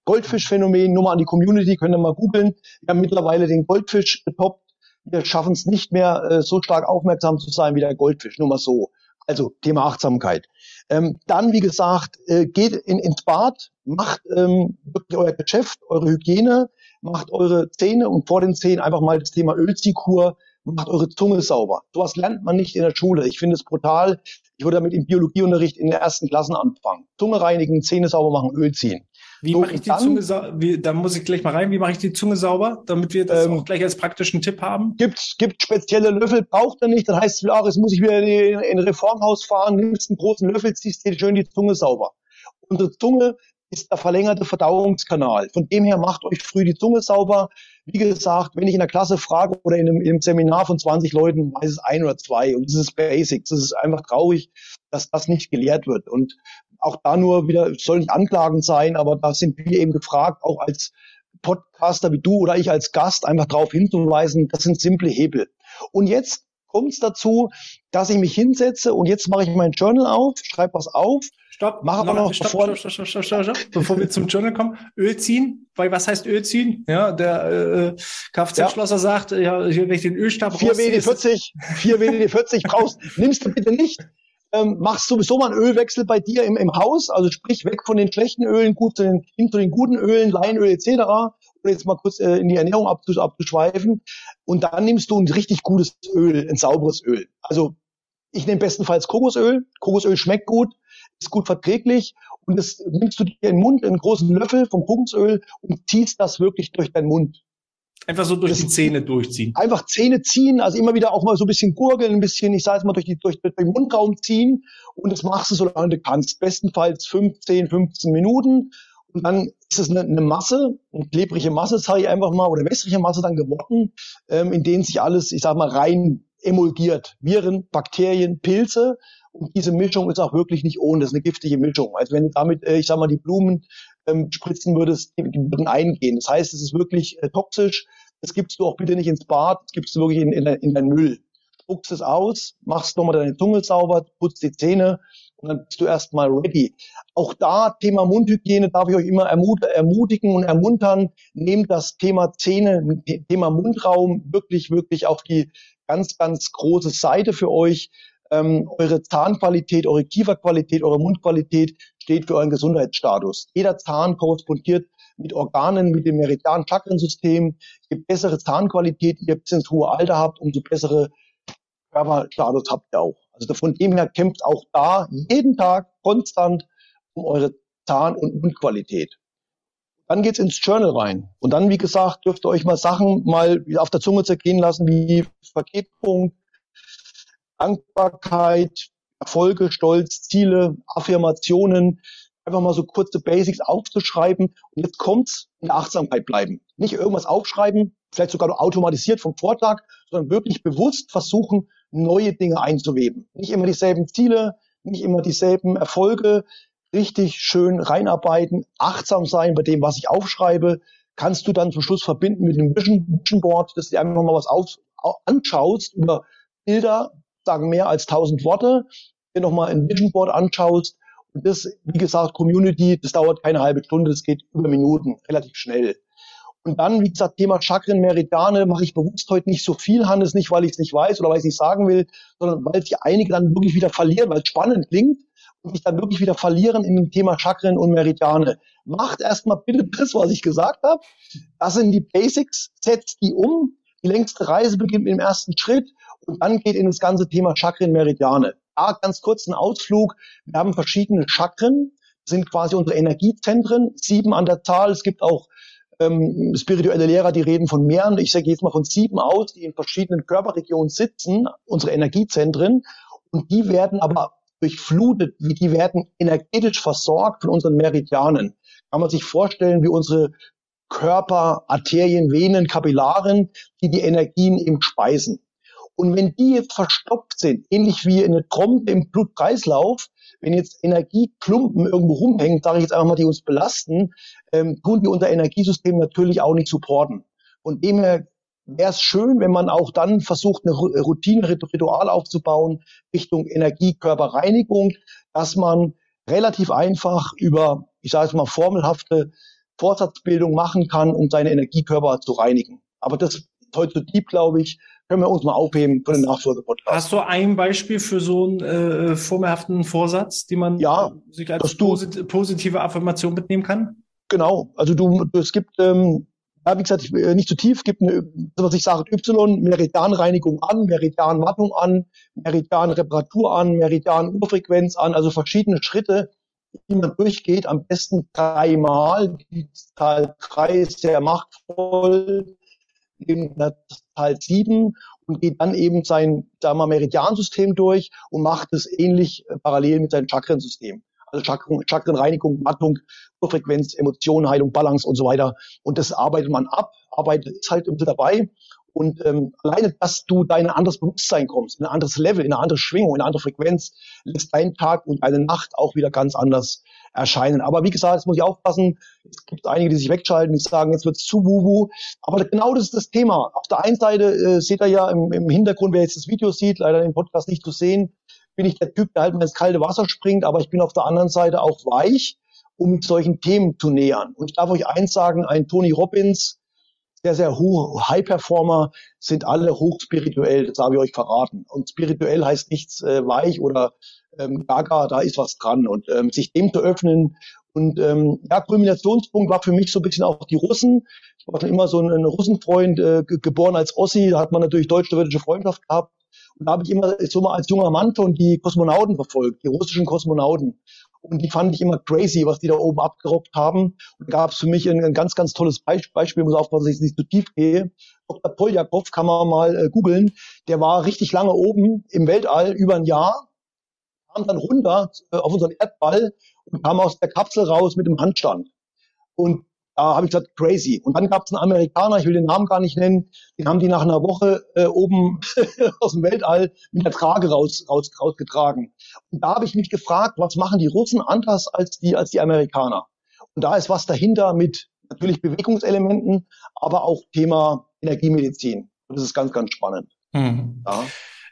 Goldfischphänomen, nur mal an die Community, könnt ihr mal googeln. Wir haben mittlerweile den Goldfisch getoppt wir schaffen es nicht mehr, äh, so stark aufmerksam zu sein wie der Goldfisch, nur mal so. Also Thema Achtsamkeit. Ähm, dann, wie gesagt, äh, geht in, ins Bad, macht ähm, wirklich euer Geschäft, eure Hygiene, macht eure Zähne und vor den Zähnen einfach mal das Thema Ölziehkur, macht eure Zunge sauber. Sowas lernt man nicht in der Schule. Ich finde es brutal. Ich würde damit im Biologieunterricht in den ersten Klassen anfangen. Zunge reinigen, Zähne sauber machen, Öl ziehen. Wie so, mache ich die dann, Zunge sauber? Da muss ich gleich mal rein. Wie mache ich die Zunge sauber, damit wir das ähm, auch gleich als praktischen Tipp haben? Gibt, gibt spezielle Löffel, braucht er nicht. Dann heißt es, ach, jetzt muss ich wieder in, in ein Reformhaus fahren, nimmst einen großen Löffel, ziehst dir schön die Zunge sauber. Unsere Zunge ist der verlängerte Verdauungskanal. Von dem her macht euch früh die Zunge sauber. Wie gesagt, wenn ich in der Klasse frage oder in einem, in einem Seminar von 20 Leuten, weiß es ein oder zwei. Und das ist Basics. Das ist einfach traurig, dass das nicht gelehrt wird. Und auch da nur wieder, soll nicht anklagend sein, aber da sind wir eben gefragt, auch als Podcaster wie du oder ich als Gast einfach darauf hinzuweisen, das sind simple Hebel. Und jetzt kommt es dazu, dass ich mich hinsetze und jetzt mache ich mein Journal auf, schreibe was auf. Stopp, mach aber noch, stopp, bevor, stopp, stopp, stopp, stopp, stopp, bevor wir zum Journal kommen. Öl ziehen, weil was heißt Öl ziehen? Ja, der äh, Kfz-Schlosser ja. sagt, ja, wenn ich den Ölstab 4 WD40, 4 WD40 brauchst, nimmst du bitte nicht. Ähm, machst sowieso mal einen Ölwechsel bei dir im, im Haus, also sprich weg von den schlechten Ölen, gut zu den, hin zu den guten Ölen, Leinöl etc um jetzt mal kurz äh, in die Ernährung abzuschweifen. Und dann nimmst du ein richtig gutes Öl, ein sauberes Öl. Also ich nehme bestenfalls Kokosöl. Kokosöl schmeckt gut, ist gut verträglich. Und das nimmst du dir in den Mund, einen großen Löffel vom Kokosöl und ziehst das wirklich durch deinen Mund. Einfach so durch das die Zähne durchziehen. Einfach Zähne ziehen, also immer wieder auch mal so ein bisschen gurgeln, ein bisschen, ich sage es mal, durch, die, durch, durch den Mundraum ziehen. Und das machst du, solange du kannst. Bestenfalls 15, 15 Minuten. Und dann ist es eine, eine Masse, eine klebrige Masse, sage ich einfach mal, oder wässrige Masse dann geworden, ähm, in denen sich alles, ich sag mal, rein emulgiert. Viren, Bakterien, Pilze. Und diese Mischung ist auch wirklich nicht ohne. Das ist eine giftige Mischung. Also wenn damit, äh, ich sag mal, die Blumen ähm, spritzen würdest, die, würden eingehen. Das heißt, es ist wirklich äh, toxisch. Das gibst du auch bitte nicht ins Bad, das gibst du wirklich in, in, in deinen Müll. Spuckst es aus, machst nochmal deine Zunge sauber, putzt die Zähne und dann bist du erstmal ready. Auch da, Thema Mundhygiene, darf ich euch immer ermut ermutigen und ermuntern, nehmt das Thema Zähne, Thema Mundraum wirklich, wirklich auf die ganz, ganz große Seite für euch. Ähm, eure Zahnqualität, eure Kieferqualität, eure Mundqualität steht für euren Gesundheitsstatus. Jeder Zahn korrespondiert mit Organen, mit dem Meridian-Chakrensystem. Je bessere Zahnqualität ihr bis ins hohe Alter habt, umso bessere Körperstatus habt ihr auch. Also von dem her kämpft auch da jeden Tag konstant um eure Zahn- und Mundqualität. Dann geht's ins Journal rein. Und dann, wie gesagt, dürft ihr euch mal Sachen mal auf der Zunge zergehen lassen, wie Paketpunkt, Dankbarkeit, Erfolge, Stolz, Ziele, Affirmationen, einfach mal so kurze Basics aufzuschreiben. Und jetzt kommt's in der Achtsamkeit bleiben. Nicht irgendwas aufschreiben, vielleicht sogar nur automatisiert vom Vortag, sondern wirklich bewusst versuchen, neue Dinge einzuweben. Nicht immer dieselben Ziele, nicht immer dieselben Erfolge, richtig schön reinarbeiten, achtsam sein bei dem, was ich aufschreibe, kannst du dann zum Schluss verbinden mit dem Vision, Board, dass du einfach mal was auf, anschaust über Bilder, sagen mehr als tausend Worte, dir nochmal ein Vision Board anschaust. Und das, wie gesagt, Community, das dauert keine halbe Stunde, das geht über Minuten, relativ schnell. Und dann, wie gesagt, Thema Chakren, Meridiane, mache ich bewusst heute nicht so viel, Hannes, nicht, weil ich es nicht weiß oder weil ich es nicht sagen will, sondern weil sich einige dann wirklich wieder verlieren, weil es spannend klingt und sich dann wirklich wieder verlieren in dem Thema Chakren und Meridiane. Macht erstmal bitte das, was ich gesagt habe. Das sind die Basics, setzt die um. Die längste Reise beginnt mit dem ersten Schritt und dann geht in das ganze Thema Chakren, Meridiane. Da ganz kurz ein Ausflug. Wir haben verschiedene Chakren, sind quasi unsere Energiezentren, sieben an der Zahl. Es gibt auch ähm, spirituelle Lehrer, die reden von mehreren, ich sage jetzt mal von sieben aus, die in verschiedenen Körperregionen sitzen, unsere Energiezentren, und die werden aber durchflutet, die werden energetisch versorgt von unseren Meridianen. Kann man sich vorstellen, wie unsere Körper, Arterien, Venen, Kapillaren, die die Energien eben speisen. Und wenn die jetzt verstopft sind, ähnlich wie eine Trompe im Blutkreislauf, wenn jetzt Energieklumpen irgendwo rumhängen, sage ich jetzt einfach mal, die uns belasten, ähm, tun die unser Energiesystem natürlich auch nicht supporten. Von dem wäre es schön, wenn man auch dann versucht, eine Routine, Ritual aufzubauen Richtung Energiekörperreinigung, dass man relativ einfach über, ich sage jetzt mal, formelhafte Vorsatzbildung machen kann, um seine Energiekörper zu reinigen. Aber das ist heute zu deep, glaube ich können wir uns mal aufheben für den Nachfolgepodcast. Hast du ein Beispiel für so einen äh, formelhaften Vorsatz, den man ja, sich als posit positive Affirmation mitnehmen kann? Genau. Also du, es gibt, ähm, ja, wie gesagt, äh, nicht zu tief, gibt eine, was ich sage, Y, Meridianreinigung an, Meridianmattung an, Meridianreparatur an, Meridian-Urfrequenz an, also verschiedene Schritte, man durchgeht, am besten dreimal. Die Zahl drei ist sehr machtvoll der Teil 7 und geht dann eben sein sagen wir, Meridiansystem durch und macht es ähnlich äh, parallel mit seinem Chakrensystem. Also Chakren, Chakrenreinigung, Mattung, Urfrequenz, Emotionen, Heilung, Balance und so weiter. Und das arbeitet man ab, arbeitet ist halt immer dabei. Und ähm, alleine, dass du dein anderes Bewusstsein kommst, in ein anderes Level, in eine andere Schwingung, in eine andere Frequenz, lässt deinen Tag und deine Nacht auch wieder ganz anders erscheinen. Aber wie gesagt, jetzt muss ich aufpassen. Es gibt einige, die sich wegschalten, die sagen, jetzt wird's zu wuhu. Aber genau das ist das Thema. Auf der einen Seite äh, seht ihr ja im, im Hintergrund, wer jetzt das Video sieht, leider den Podcast nicht zu sehen, bin ich der Typ, der halt mal ins kalte Wasser springt, aber ich bin auf der anderen Seite auch weich, um solchen Themen zu nähern. Und ich darf euch eins sagen, ein Tony Robbins, sehr, sehr hohe High-Performer sind alle hochspirituell, das habe ich euch verraten. Und spirituell heißt nichts äh, weich oder ähm, gaga, da ist was dran. Und ähm, sich dem zu öffnen und ähm, ja, Kulminationspunkt war für mich so ein bisschen auch die Russen. Ich war schon immer so ein, ein Russenfreund, äh, geboren als Ossi, da hat man natürlich deutsch-sowjetische Freundschaft gehabt. Und da habe ich immer so mal als junger Mann schon die Kosmonauten verfolgt, die russischen Kosmonauten. Und die fand ich immer crazy, was die da oben abgerockt haben. Und da gab es für mich ein, ein, ganz, ganz tolles Beispiel, muss aufpassen, dass ich nicht zu tief gehe. Dr. Poljakov kann man mal äh, googeln. Der war richtig lange oben im Weltall, über ein Jahr, kam dann runter äh, auf unseren Erdball und kam aus der Kapsel raus mit dem Handstand. Und da habe ich gesagt, crazy. Und dann gab es einen Amerikaner, ich will den Namen gar nicht nennen, den haben die nach einer Woche äh, oben [laughs] aus dem Weltall mit der Trage raus, raus, rausgetragen. Und da habe ich mich gefragt, was machen die Russen anders als die, als die Amerikaner? Und da ist was dahinter mit natürlich Bewegungselementen, aber auch Thema Energiemedizin. Und das ist ganz, ganz spannend. Mhm. Ja.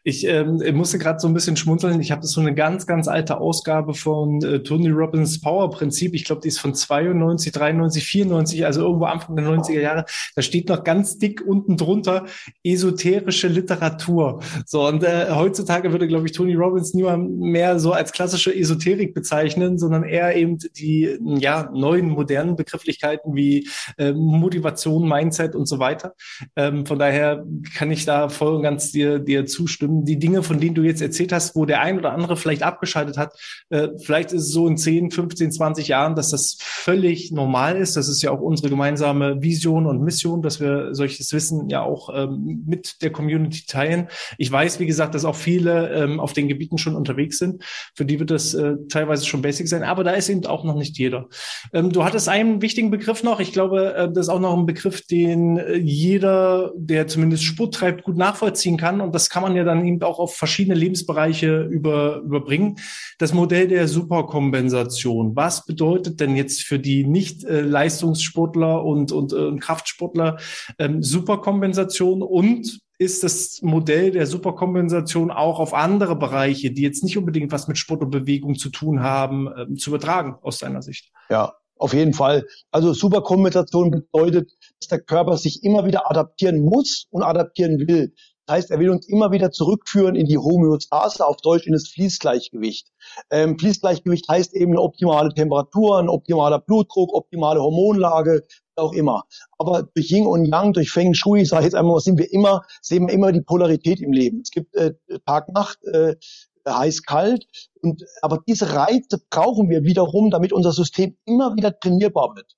Ich ähm, musste gerade so ein bisschen schmunzeln. Ich habe so eine ganz, ganz alte Ausgabe von äh, Tony Robbins Power Prinzip. Ich glaube, die ist von 92, 93, 94, also irgendwo Anfang der 90er Jahre. Da steht noch ganz dick unten drunter esoterische Literatur. So und äh, heutzutage würde, glaube ich, Tony Robbins niemand mehr so als klassische Esoterik bezeichnen, sondern eher eben die ja neuen modernen Begrifflichkeiten wie äh, Motivation, Mindset und so weiter. Ähm, von daher kann ich da voll und ganz dir dir zustimmen die Dinge, von denen du jetzt erzählt hast, wo der ein oder andere vielleicht abgeschaltet hat, äh, vielleicht ist es so in 10, 15, 20 Jahren, dass das völlig normal ist. Das ist ja auch unsere gemeinsame Vision und Mission, dass wir solches Wissen ja auch ähm, mit der Community teilen. Ich weiß, wie gesagt, dass auch viele ähm, auf den Gebieten schon unterwegs sind. Für die wird das äh, teilweise schon basic sein, aber da ist eben auch noch nicht jeder. Ähm, du hattest einen wichtigen Begriff noch. Ich glaube, äh, das ist auch noch ein Begriff, den äh, jeder, der zumindest Sport treibt, gut nachvollziehen kann. Und das kann man ja dann eben auch auf verschiedene Lebensbereiche über, überbringen. Das Modell der Superkompensation. Was bedeutet denn jetzt für die Nicht-Leistungssportler und, und äh, Kraftsportler ähm, Superkompensation und ist das Modell der Superkompensation auch auf andere Bereiche, die jetzt nicht unbedingt was mit Sport und Bewegung zu tun haben, ähm, zu übertragen aus deiner Sicht? Ja, auf jeden Fall. Also Superkompensation bedeutet, dass der Körper sich immer wieder adaptieren muss und adaptieren will. Das heißt, er will uns immer wieder zurückführen in die Homöostase, auf Deutsch in das Fließgleichgewicht. Ähm, Fließgleichgewicht heißt eben eine optimale Temperatur, ein optimaler Blutdruck, optimale Hormonlage, auch immer. Aber durch Yin und Yang, durch Feng Shui, sage ich jetzt einmal, sind wir immer, sehen wir immer die Polarität im Leben. Es gibt äh, Tag-Nacht, äh, heiß-kalt. Und, aber diese Reize brauchen wir wiederum, damit unser System immer wieder trainierbar wird.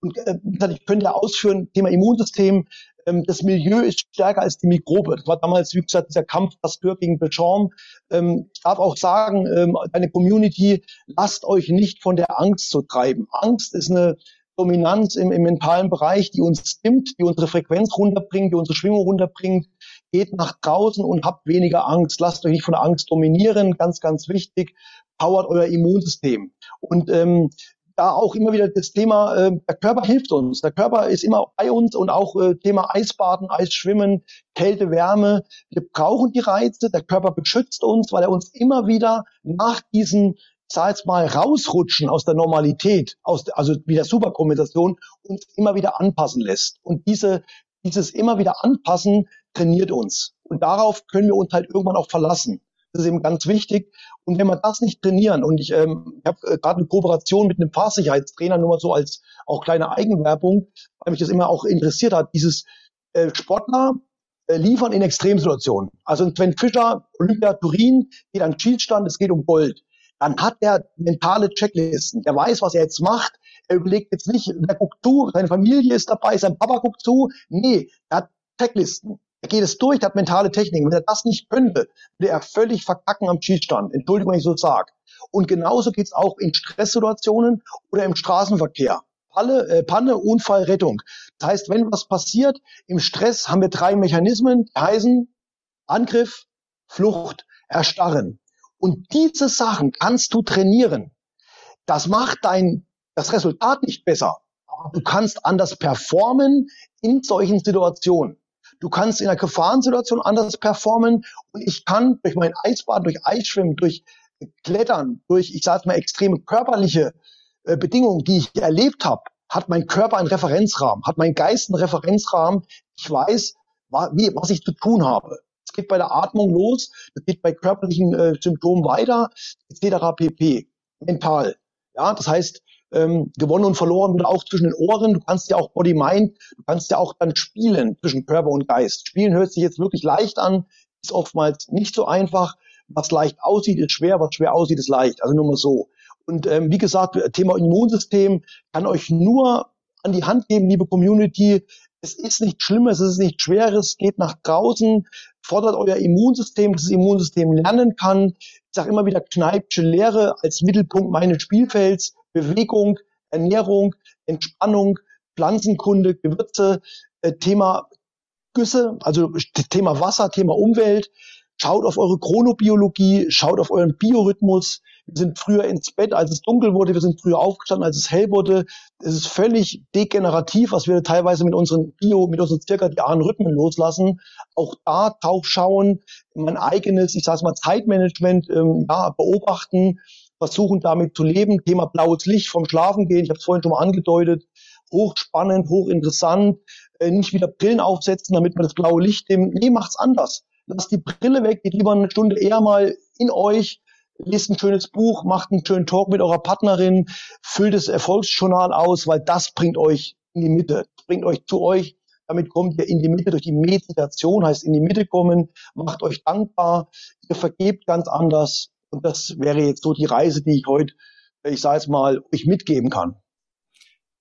Und äh, ich könnte ja ausführen, Thema Immunsystem, ähm, das Milieu ist stärker als die Mikrobe. Das war damals, wie gesagt, dieser Kampf Pasteur gegen Bechamp. Ähm, ich darf auch sagen, ähm, eine Community, lasst euch nicht von der Angst so treiben. Angst ist eine Dominanz im, im mentalen Bereich, die uns stimmt, die unsere Frequenz runterbringt, die unsere Schwingung runterbringt. Geht nach draußen und habt weniger Angst. Lasst euch nicht von der Angst dominieren. Ganz, ganz wichtig. Powert euer Immunsystem. Und ähm, da auch immer wieder das Thema, äh, der Körper hilft uns. Der Körper ist immer bei uns und auch äh, Thema Eisbaden, Eisschwimmen, Kälte, Wärme. Wir brauchen die Reize. Der Körper beschützt uns, weil er uns immer wieder nach diesen sag jetzt mal, rausrutschen aus der Normalität, aus, also wieder Superkompensation, uns immer wieder anpassen lässt. Und diese, dieses immer wieder anpassen trainiert uns. Und darauf können wir uns halt irgendwann auch verlassen. Das ist eben ganz wichtig. Und wenn wir das nicht trainieren, und ich, ähm, habe äh, gerade eine Kooperation mit einem Fahrsicherheitstrainer, nur mal so als auch kleine Eigenwerbung, weil mich das immer auch interessiert hat, dieses äh, Sportler äh, liefern in Extremsituationen. Also Sven Fischer, Olympia Turin, geht an Schießstand, es geht um Gold. Dann hat er mentale Checklisten. Der weiß, was er jetzt macht. Er überlegt jetzt nicht, wer guckt zu, seine Familie ist dabei, sein Papa guckt zu. Nee, er hat Checklisten. Er geht es durch, der hat mentale Techniken. Wenn er das nicht könnte, würde er völlig verkacken am Schießstand. Entschuldigung, wenn ich so sage. Und genauso geht's auch in Stresssituationen oder im Straßenverkehr. Palle, äh, Panne, Unfall, Rettung. Das heißt, wenn was passiert, im Stress haben wir drei Mechanismen, die heißen Angriff, Flucht, Erstarren. Und diese Sachen kannst du trainieren. Das macht dein, das Resultat nicht besser, aber du kannst anders performen in solchen Situationen. Du kannst in einer Gefahrensituation anders performen und ich kann durch mein Eisbad, durch Eisschwimmen, durch Klettern, durch, ich sage mal, extreme körperliche äh, Bedingungen, die ich erlebt habe, hat mein Körper einen Referenzrahmen, hat mein Geist einen Referenzrahmen. Ich weiß, wie, was ich zu tun habe. Es geht bei der Atmung los, es geht bei körperlichen äh, Symptomen weiter, etc. pp. Mental. Ja, das heißt, ähm, gewonnen und verloren wird auch zwischen den Ohren. Du kannst ja auch Body Mind, du kannst ja auch dann spielen zwischen Körper und Geist. Spielen hört sich jetzt wirklich leicht an, ist oftmals nicht so einfach. Was leicht aussieht, ist schwer, was schwer aussieht, ist leicht. Also nur mal so. Und ähm, wie gesagt, Thema Immunsystem kann euch nur an die Hand geben, liebe Community. Es ist nicht Schlimmes, es ist nicht Schweres. Geht nach draußen, fordert euer Immunsystem, dass das Immunsystem lernen kann. Ich sage immer wieder Kneipsche Lehre als Mittelpunkt meines Spielfelds. Bewegung, Ernährung, Entspannung, Pflanzenkunde, Gewürze, äh, Thema Güsse, also Thema Wasser, Thema Umwelt. Schaut auf eure Chronobiologie, schaut auf euren Biorhythmus. Wir sind früher ins Bett, als es dunkel wurde. Wir sind früher aufgestanden, als es hell wurde. Es ist völlig degenerativ, was wir teilweise mit unseren Bio, mit unseren zirkadianen Rhythmen loslassen. Auch da drauf schauen, mein eigenes, ich sage mal, Zeitmanagement ähm, ja, beobachten versuchen damit zu leben. Thema blaues Licht vom Schlafen gehen, ich habe es vorhin schon mal angedeutet, hochspannend, hochinteressant, äh, nicht wieder Brillen aufsetzen, damit man das blaue Licht dem, nee, macht's anders. Lasst die Brille weg, geht lieber eine Stunde eher mal in euch, lest ein schönes Buch, macht einen schönen Talk mit eurer Partnerin, füllt das Erfolgsjournal aus, weil das bringt euch in die Mitte, bringt euch zu euch. Damit kommt ihr in die Mitte durch die Meditation, heißt in die Mitte kommen, macht euch dankbar, ihr vergebt ganz anders, und das wäre jetzt so die Reise, die ich heute, ich sage es mal, euch mitgeben kann.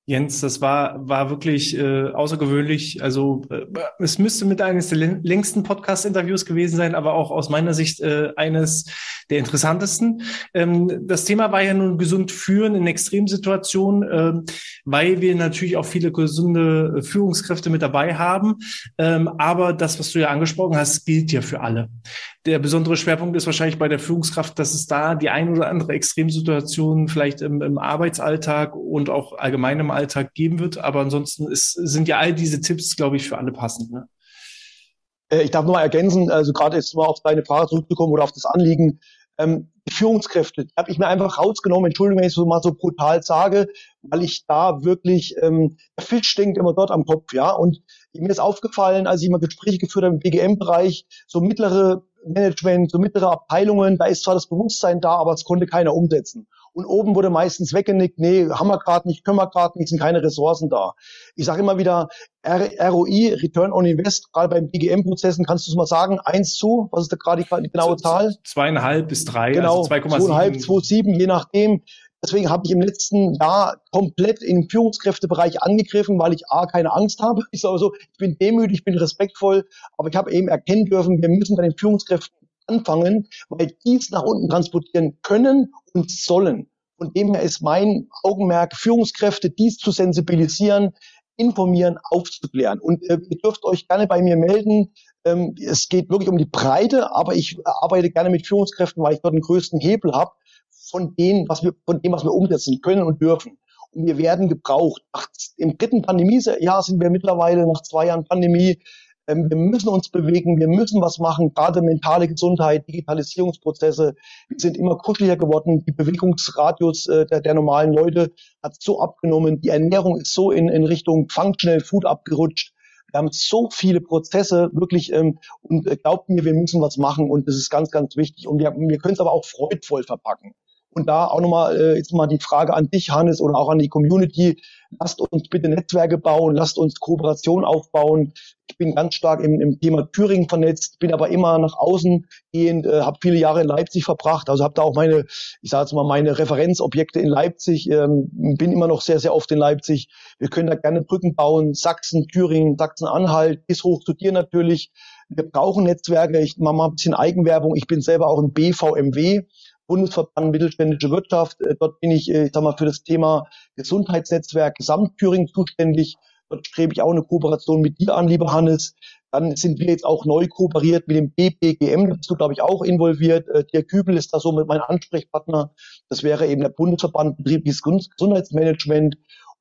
Jens, das war, war wirklich äh, außergewöhnlich. Also äh, es müsste mit eines der längsten Podcast-Interviews gewesen sein, aber auch aus meiner Sicht äh, eines der interessantesten. Ähm, das Thema war ja nun gesund führen in Extremsituationen, äh, weil wir natürlich auch viele gesunde Führungskräfte mit dabei haben. Ähm, aber das, was du ja angesprochen hast, gilt ja für alle. Der besondere Schwerpunkt ist wahrscheinlich bei der Führungskraft, dass es da die ein oder andere Extremsituation vielleicht im, im Arbeitsalltag und auch allgemein im Alltag geben wird. Aber ansonsten ist, sind ja all diese Tipps, glaube ich, für alle passend. Ne? Äh, ich darf nur mal ergänzen, also gerade jetzt mal auf deine Frage zurückzukommen oder auf das Anliegen. Ähm, die Führungskräfte, habe ich mir einfach rausgenommen, Entschuldigung, wenn ich so mal so brutal sage, weil ich da wirklich, ähm, der Fisch stinkt immer dort am Kopf, ja. Und mir ist aufgefallen, als ich mal Gespräche geführt habe im BGM-Bereich, so mittlere Management, so mittlere Abteilungen, da ist zwar das Bewusstsein da, aber es konnte keiner umsetzen. Und oben wurde meistens weggenickt, nee, haben wir gerade nicht, können wir gerade nicht, sind keine Ressourcen da. Ich sage immer wieder, ROI, Return on Invest, gerade beim BGM-Prozessen, kannst du es mal sagen, eins zu, was ist da gerade die genaue Zahl? Zweieinhalb bis drei, genau, also 2,7. Zweieinhalb, 2,7, je nachdem. Deswegen habe ich im letzten Jahr komplett im Führungskräftebereich angegriffen, weil ich A, keine Angst habe. [laughs] Ich sage so, ich bin demütig, ich bin respektvoll, aber ich habe eben erkennen dürfen, wir müssen bei den Führungskräften anfangen, weil die es nach unten transportieren können und sollen. Von dem her ist mein Augenmerk, Führungskräfte dies zu sensibilisieren, informieren, aufzuklären. Und äh, ihr dürft euch gerne bei mir melden. Ähm, es geht wirklich um die Breite, aber ich arbeite gerne mit Führungskräften, weil ich dort den größten Hebel habe von dem, was wir, von dem, was wir umsetzen können und dürfen. Und wir werden gebraucht. Nach, Im dritten Pandemiejahr sind wir mittlerweile nach zwei Jahren Pandemie. Ähm, wir müssen uns bewegen, wir müssen was machen, gerade mentale Gesundheit, Digitalisierungsprozesse. Sind immer kuscheliger geworden. Die Bewegungsradius äh, der, der normalen Leute hat so abgenommen. Die Ernährung ist so in, in Richtung Functional Food abgerutscht. Wir haben so viele Prozesse wirklich ähm, und äh, glaubt mir, wir müssen was machen und das ist ganz, ganz wichtig. Und wir, wir können es aber auch freudvoll verpacken. Und da auch nochmal äh, jetzt mal die Frage an dich, Hannes, oder auch an die Community. Lasst uns bitte Netzwerke bauen, lasst uns Kooperation aufbauen. Ich bin ganz stark im, im Thema Thüringen vernetzt, bin aber immer nach außen gehend, äh, habe viele Jahre in Leipzig verbracht, also habe da auch meine, ich sage jetzt mal, meine Referenzobjekte in Leipzig, ähm, bin immer noch sehr, sehr oft in Leipzig. Wir können da gerne Brücken bauen, Sachsen, Thüringen, Sachsen-Anhalt, bis hoch zu dir natürlich. Wir brauchen Netzwerke. Ich mache mal ein bisschen Eigenwerbung. Ich bin selber auch im BVMW. Bundesverband Mittelständische Wirtschaft. Äh, dort bin ich, äh, ich sag mal, für das Thema Gesundheitsnetzwerk Gesamtthüringen zuständig. Dort strebe ich auch eine Kooperation mit dir an, lieber Hannes. Dann sind wir jetzt auch neu kooperiert mit dem BPGM, da bist du, glaube ich, auch involviert. Äh, Dirk Kübel ist da so mit meinem Ansprechpartner. Das wäre eben der Bundesverband Betriebliches Gesundheitsmanagement.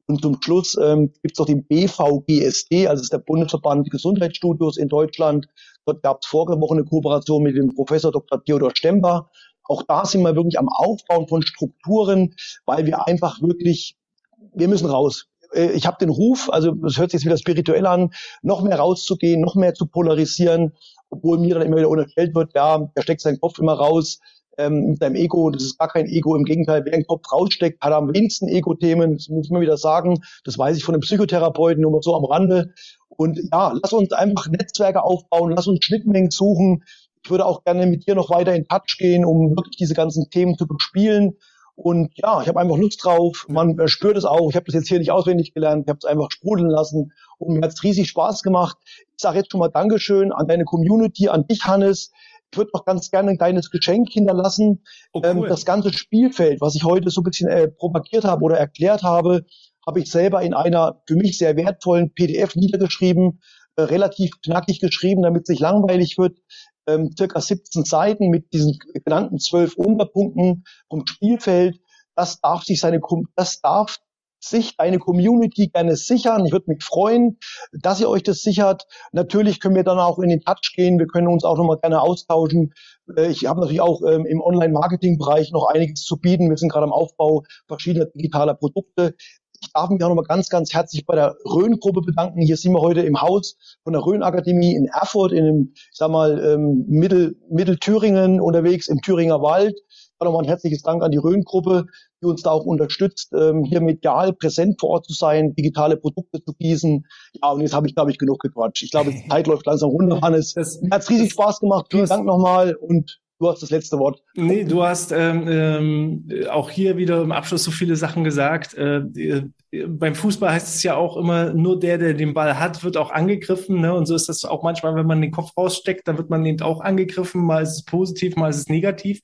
Und zum Schluss ähm, gibt es noch den BVGSD, also ist der Bundesverband Gesundheitsstudios in Deutschland. Dort gab es vorige Woche eine Kooperation mit dem Professor Dr. Theodor Stemper. Auch da sind wir wirklich am Aufbauen von Strukturen, weil wir einfach wirklich, wir müssen raus. Äh, ich habe den Ruf, also es hört sich jetzt wieder spirituell an, noch mehr rauszugehen, noch mehr zu polarisieren, obwohl mir dann immer wieder unterstellt wird, ja, der steckt seinen Kopf immer raus ähm, mit seinem Ego. Das ist gar kein Ego. Im Gegenteil, wer den Kopf raussteckt, hat am wenigsten Ego-Themen. Das muss man wieder sagen. Das weiß ich von einem Psychotherapeuten, nur mal so am Rande. Und ja, lass uns einfach Netzwerke aufbauen, lass uns Schnittmengen suchen. Ich würde auch gerne mit dir noch weiter in Touch gehen, um wirklich diese ganzen Themen zu bespielen. Und ja, ich habe einfach Lust drauf. Man spürt es auch. Ich habe das jetzt hier nicht auswendig gelernt. Ich habe es einfach sprudeln lassen. Und mir hat es riesig Spaß gemacht. Ich sage jetzt schon mal Dankeschön an deine Community, an dich, Hannes. Ich würde noch ganz gerne ein kleines Geschenk hinterlassen. Oh, cool. ähm, das ganze Spielfeld, was ich heute so ein bisschen äh, propagiert habe oder erklärt habe, habe ich selber in einer für mich sehr wertvollen PDF niedergeschrieben, äh, relativ knackig geschrieben, damit es nicht langweilig wird. Ähm, circa 17 Seiten mit diesen genannten zwölf Unterpunkten vom Spielfeld. Das darf sich seine, das darf sich deine Community gerne sichern. Ich würde mich freuen, dass ihr euch das sichert. Natürlich können wir dann auch in den Touch gehen. Wir können uns auch nochmal gerne austauschen. Äh, ich habe natürlich auch ähm, im Online-Marketing-Bereich noch einiges zu bieten. Wir sind gerade am Aufbau verschiedener digitaler Produkte. Ich darf mich auch nochmal ganz, ganz herzlich bei der Rhön-Gruppe bedanken. Hier sind wir heute im Haus von der Rhön-Akademie in Erfurt, in dem, ich sag mal, ähm, Mittel, Mittelthüringen unterwegs, im Thüringer Wald. Nochmal ein herzliches Dank an die Rhön-Gruppe, die uns da auch unterstützt, ähm, hier medial präsent vor Ort zu sein, digitale Produkte zu gießen. Ja, und jetzt habe ich, glaube ich, genug gequatscht. Ich glaube, die Zeit läuft langsam runter, Hannes. Das, hat's riesig Spaß gemacht. Vielen Dank nochmal und Du hast das letzte Wort. Nee, du hast ähm, ähm, auch hier wieder im Abschluss so viele Sachen gesagt. Äh, beim Fußball heißt es ja auch immer, nur der, der den Ball hat, wird auch angegriffen. Ne? Und so ist das auch manchmal, wenn man den Kopf raussteckt, dann wird man eben auch angegriffen. Mal ist es positiv, mal ist es negativ.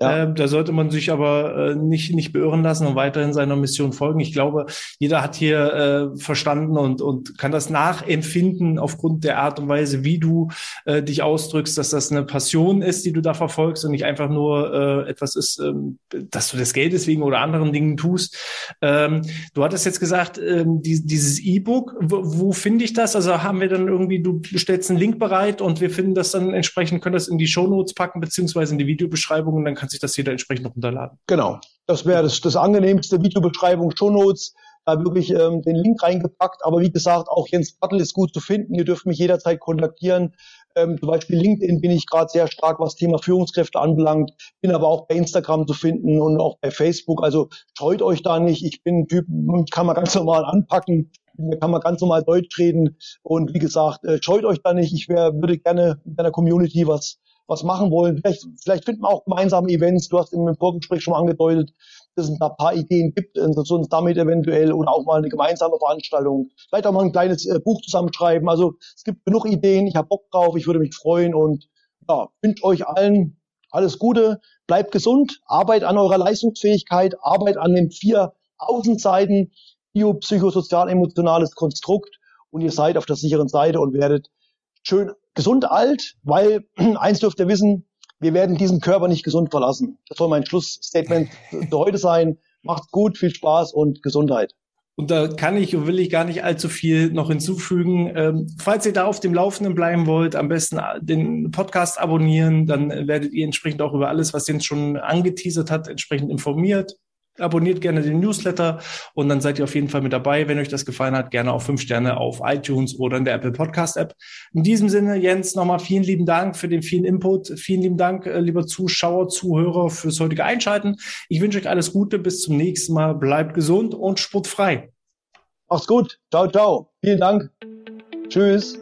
Ja. Äh, da sollte man sich aber äh, nicht, nicht beirren lassen und weiterhin seiner Mission folgen. Ich glaube, jeder hat hier äh, verstanden und, und kann das nachempfinden aufgrund der Art und Weise, wie du äh, dich ausdrückst, dass das eine Passion ist, die du da verfolgst und nicht einfach nur äh, etwas ist, ähm, dass du das Geld deswegen oder anderen Dingen tust. Ähm, du hattest jetzt gesagt, ähm, die, dieses E-Book, wo, wo finde ich das? Also haben wir dann irgendwie, du stellst einen Link bereit und wir finden das dann entsprechend, können das in die Shownotes packen, beziehungsweise in die Videobeschreibung und dann kann sich das jeder entsprechend runterladen. Genau. Das wäre das, das angenehmste, Videobeschreibung, Shownotes da wirklich ähm, den Link reingepackt. Aber wie gesagt, auch Jens Bartel ist gut zu finden. Ihr dürft mich jederzeit kontaktieren. Ähm, zum Beispiel LinkedIn bin ich gerade sehr stark, was Thema Führungskräfte anbelangt, bin aber auch bei Instagram zu finden und auch bei Facebook. Also scheut euch da nicht. Ich bin ein Typ, kann man ganz normal anpacken, kann man ganz normal Deutsch reden. Und wie gesagt, äh, scheut euch da nicht. Ich wär, würde gerne mit einer Community was was machen wollen. Vielleicht, vielleicht finden wir auch gemeinsame Events. Du hast im Vorgespräch schon mal angedeutet, dass es ein paar Ideen gibt, so ein Summit eventuell oder auch mal eine gemeinsame Veranstaltung. Vielleicht auch mal ein kleines äh, Buch zusammenschreiben. Also es gibt genug Ideen. Ich habe Bock drauf. Ich würde mich freuen und ja, wünsche euch allen alles Gute. Bleibt gesund. Arbeit an eurer Leistungsfähigkeit. Arbeit an den vier Außenseiten. Biopsychosozial emotionales Konstrukt. Und ihr seid auf der sicheren Seite und werdet schön gesund alt, weil [clears throat] eins dürft ihr wissen, wir werden diesen Körper nicht gesund verlassen. Das soll mein Schlussstatement für heute sein. Macht's gut, viel Spaß und Gesundheit. Und da kann ich und will ich gar nicht allzu viel noch hinzufügen. Ähm, falls ihr da auf dem Laufenden bleiben wollt, am besten den Podcast abonnieren, dann werdet ihr entsprechend auch über alles, was Jens schon angeteasert hat, entsprechend informiert abonniert gerne den Newsletter und dann seid ihr auf jeden Fall mit dabei. Wenn euch das gefallen hat, gerne auch fünf Sterne auf iTunes oder in der Apple Podcast App. In diesem Sinne, Jens, nochmal vielen lieben Dank für den vielen Input. Vielen lieben Dank, äh, lieber Zuschauer, Zuhörer, fürs heutige Einschalten. Ich wünsche euch alles Gute. Bis zum nächsten Mal. Bleibt gesund und sportfrei. Macht's gut. Ciao, ciao. Vielen Dank. Tschüss.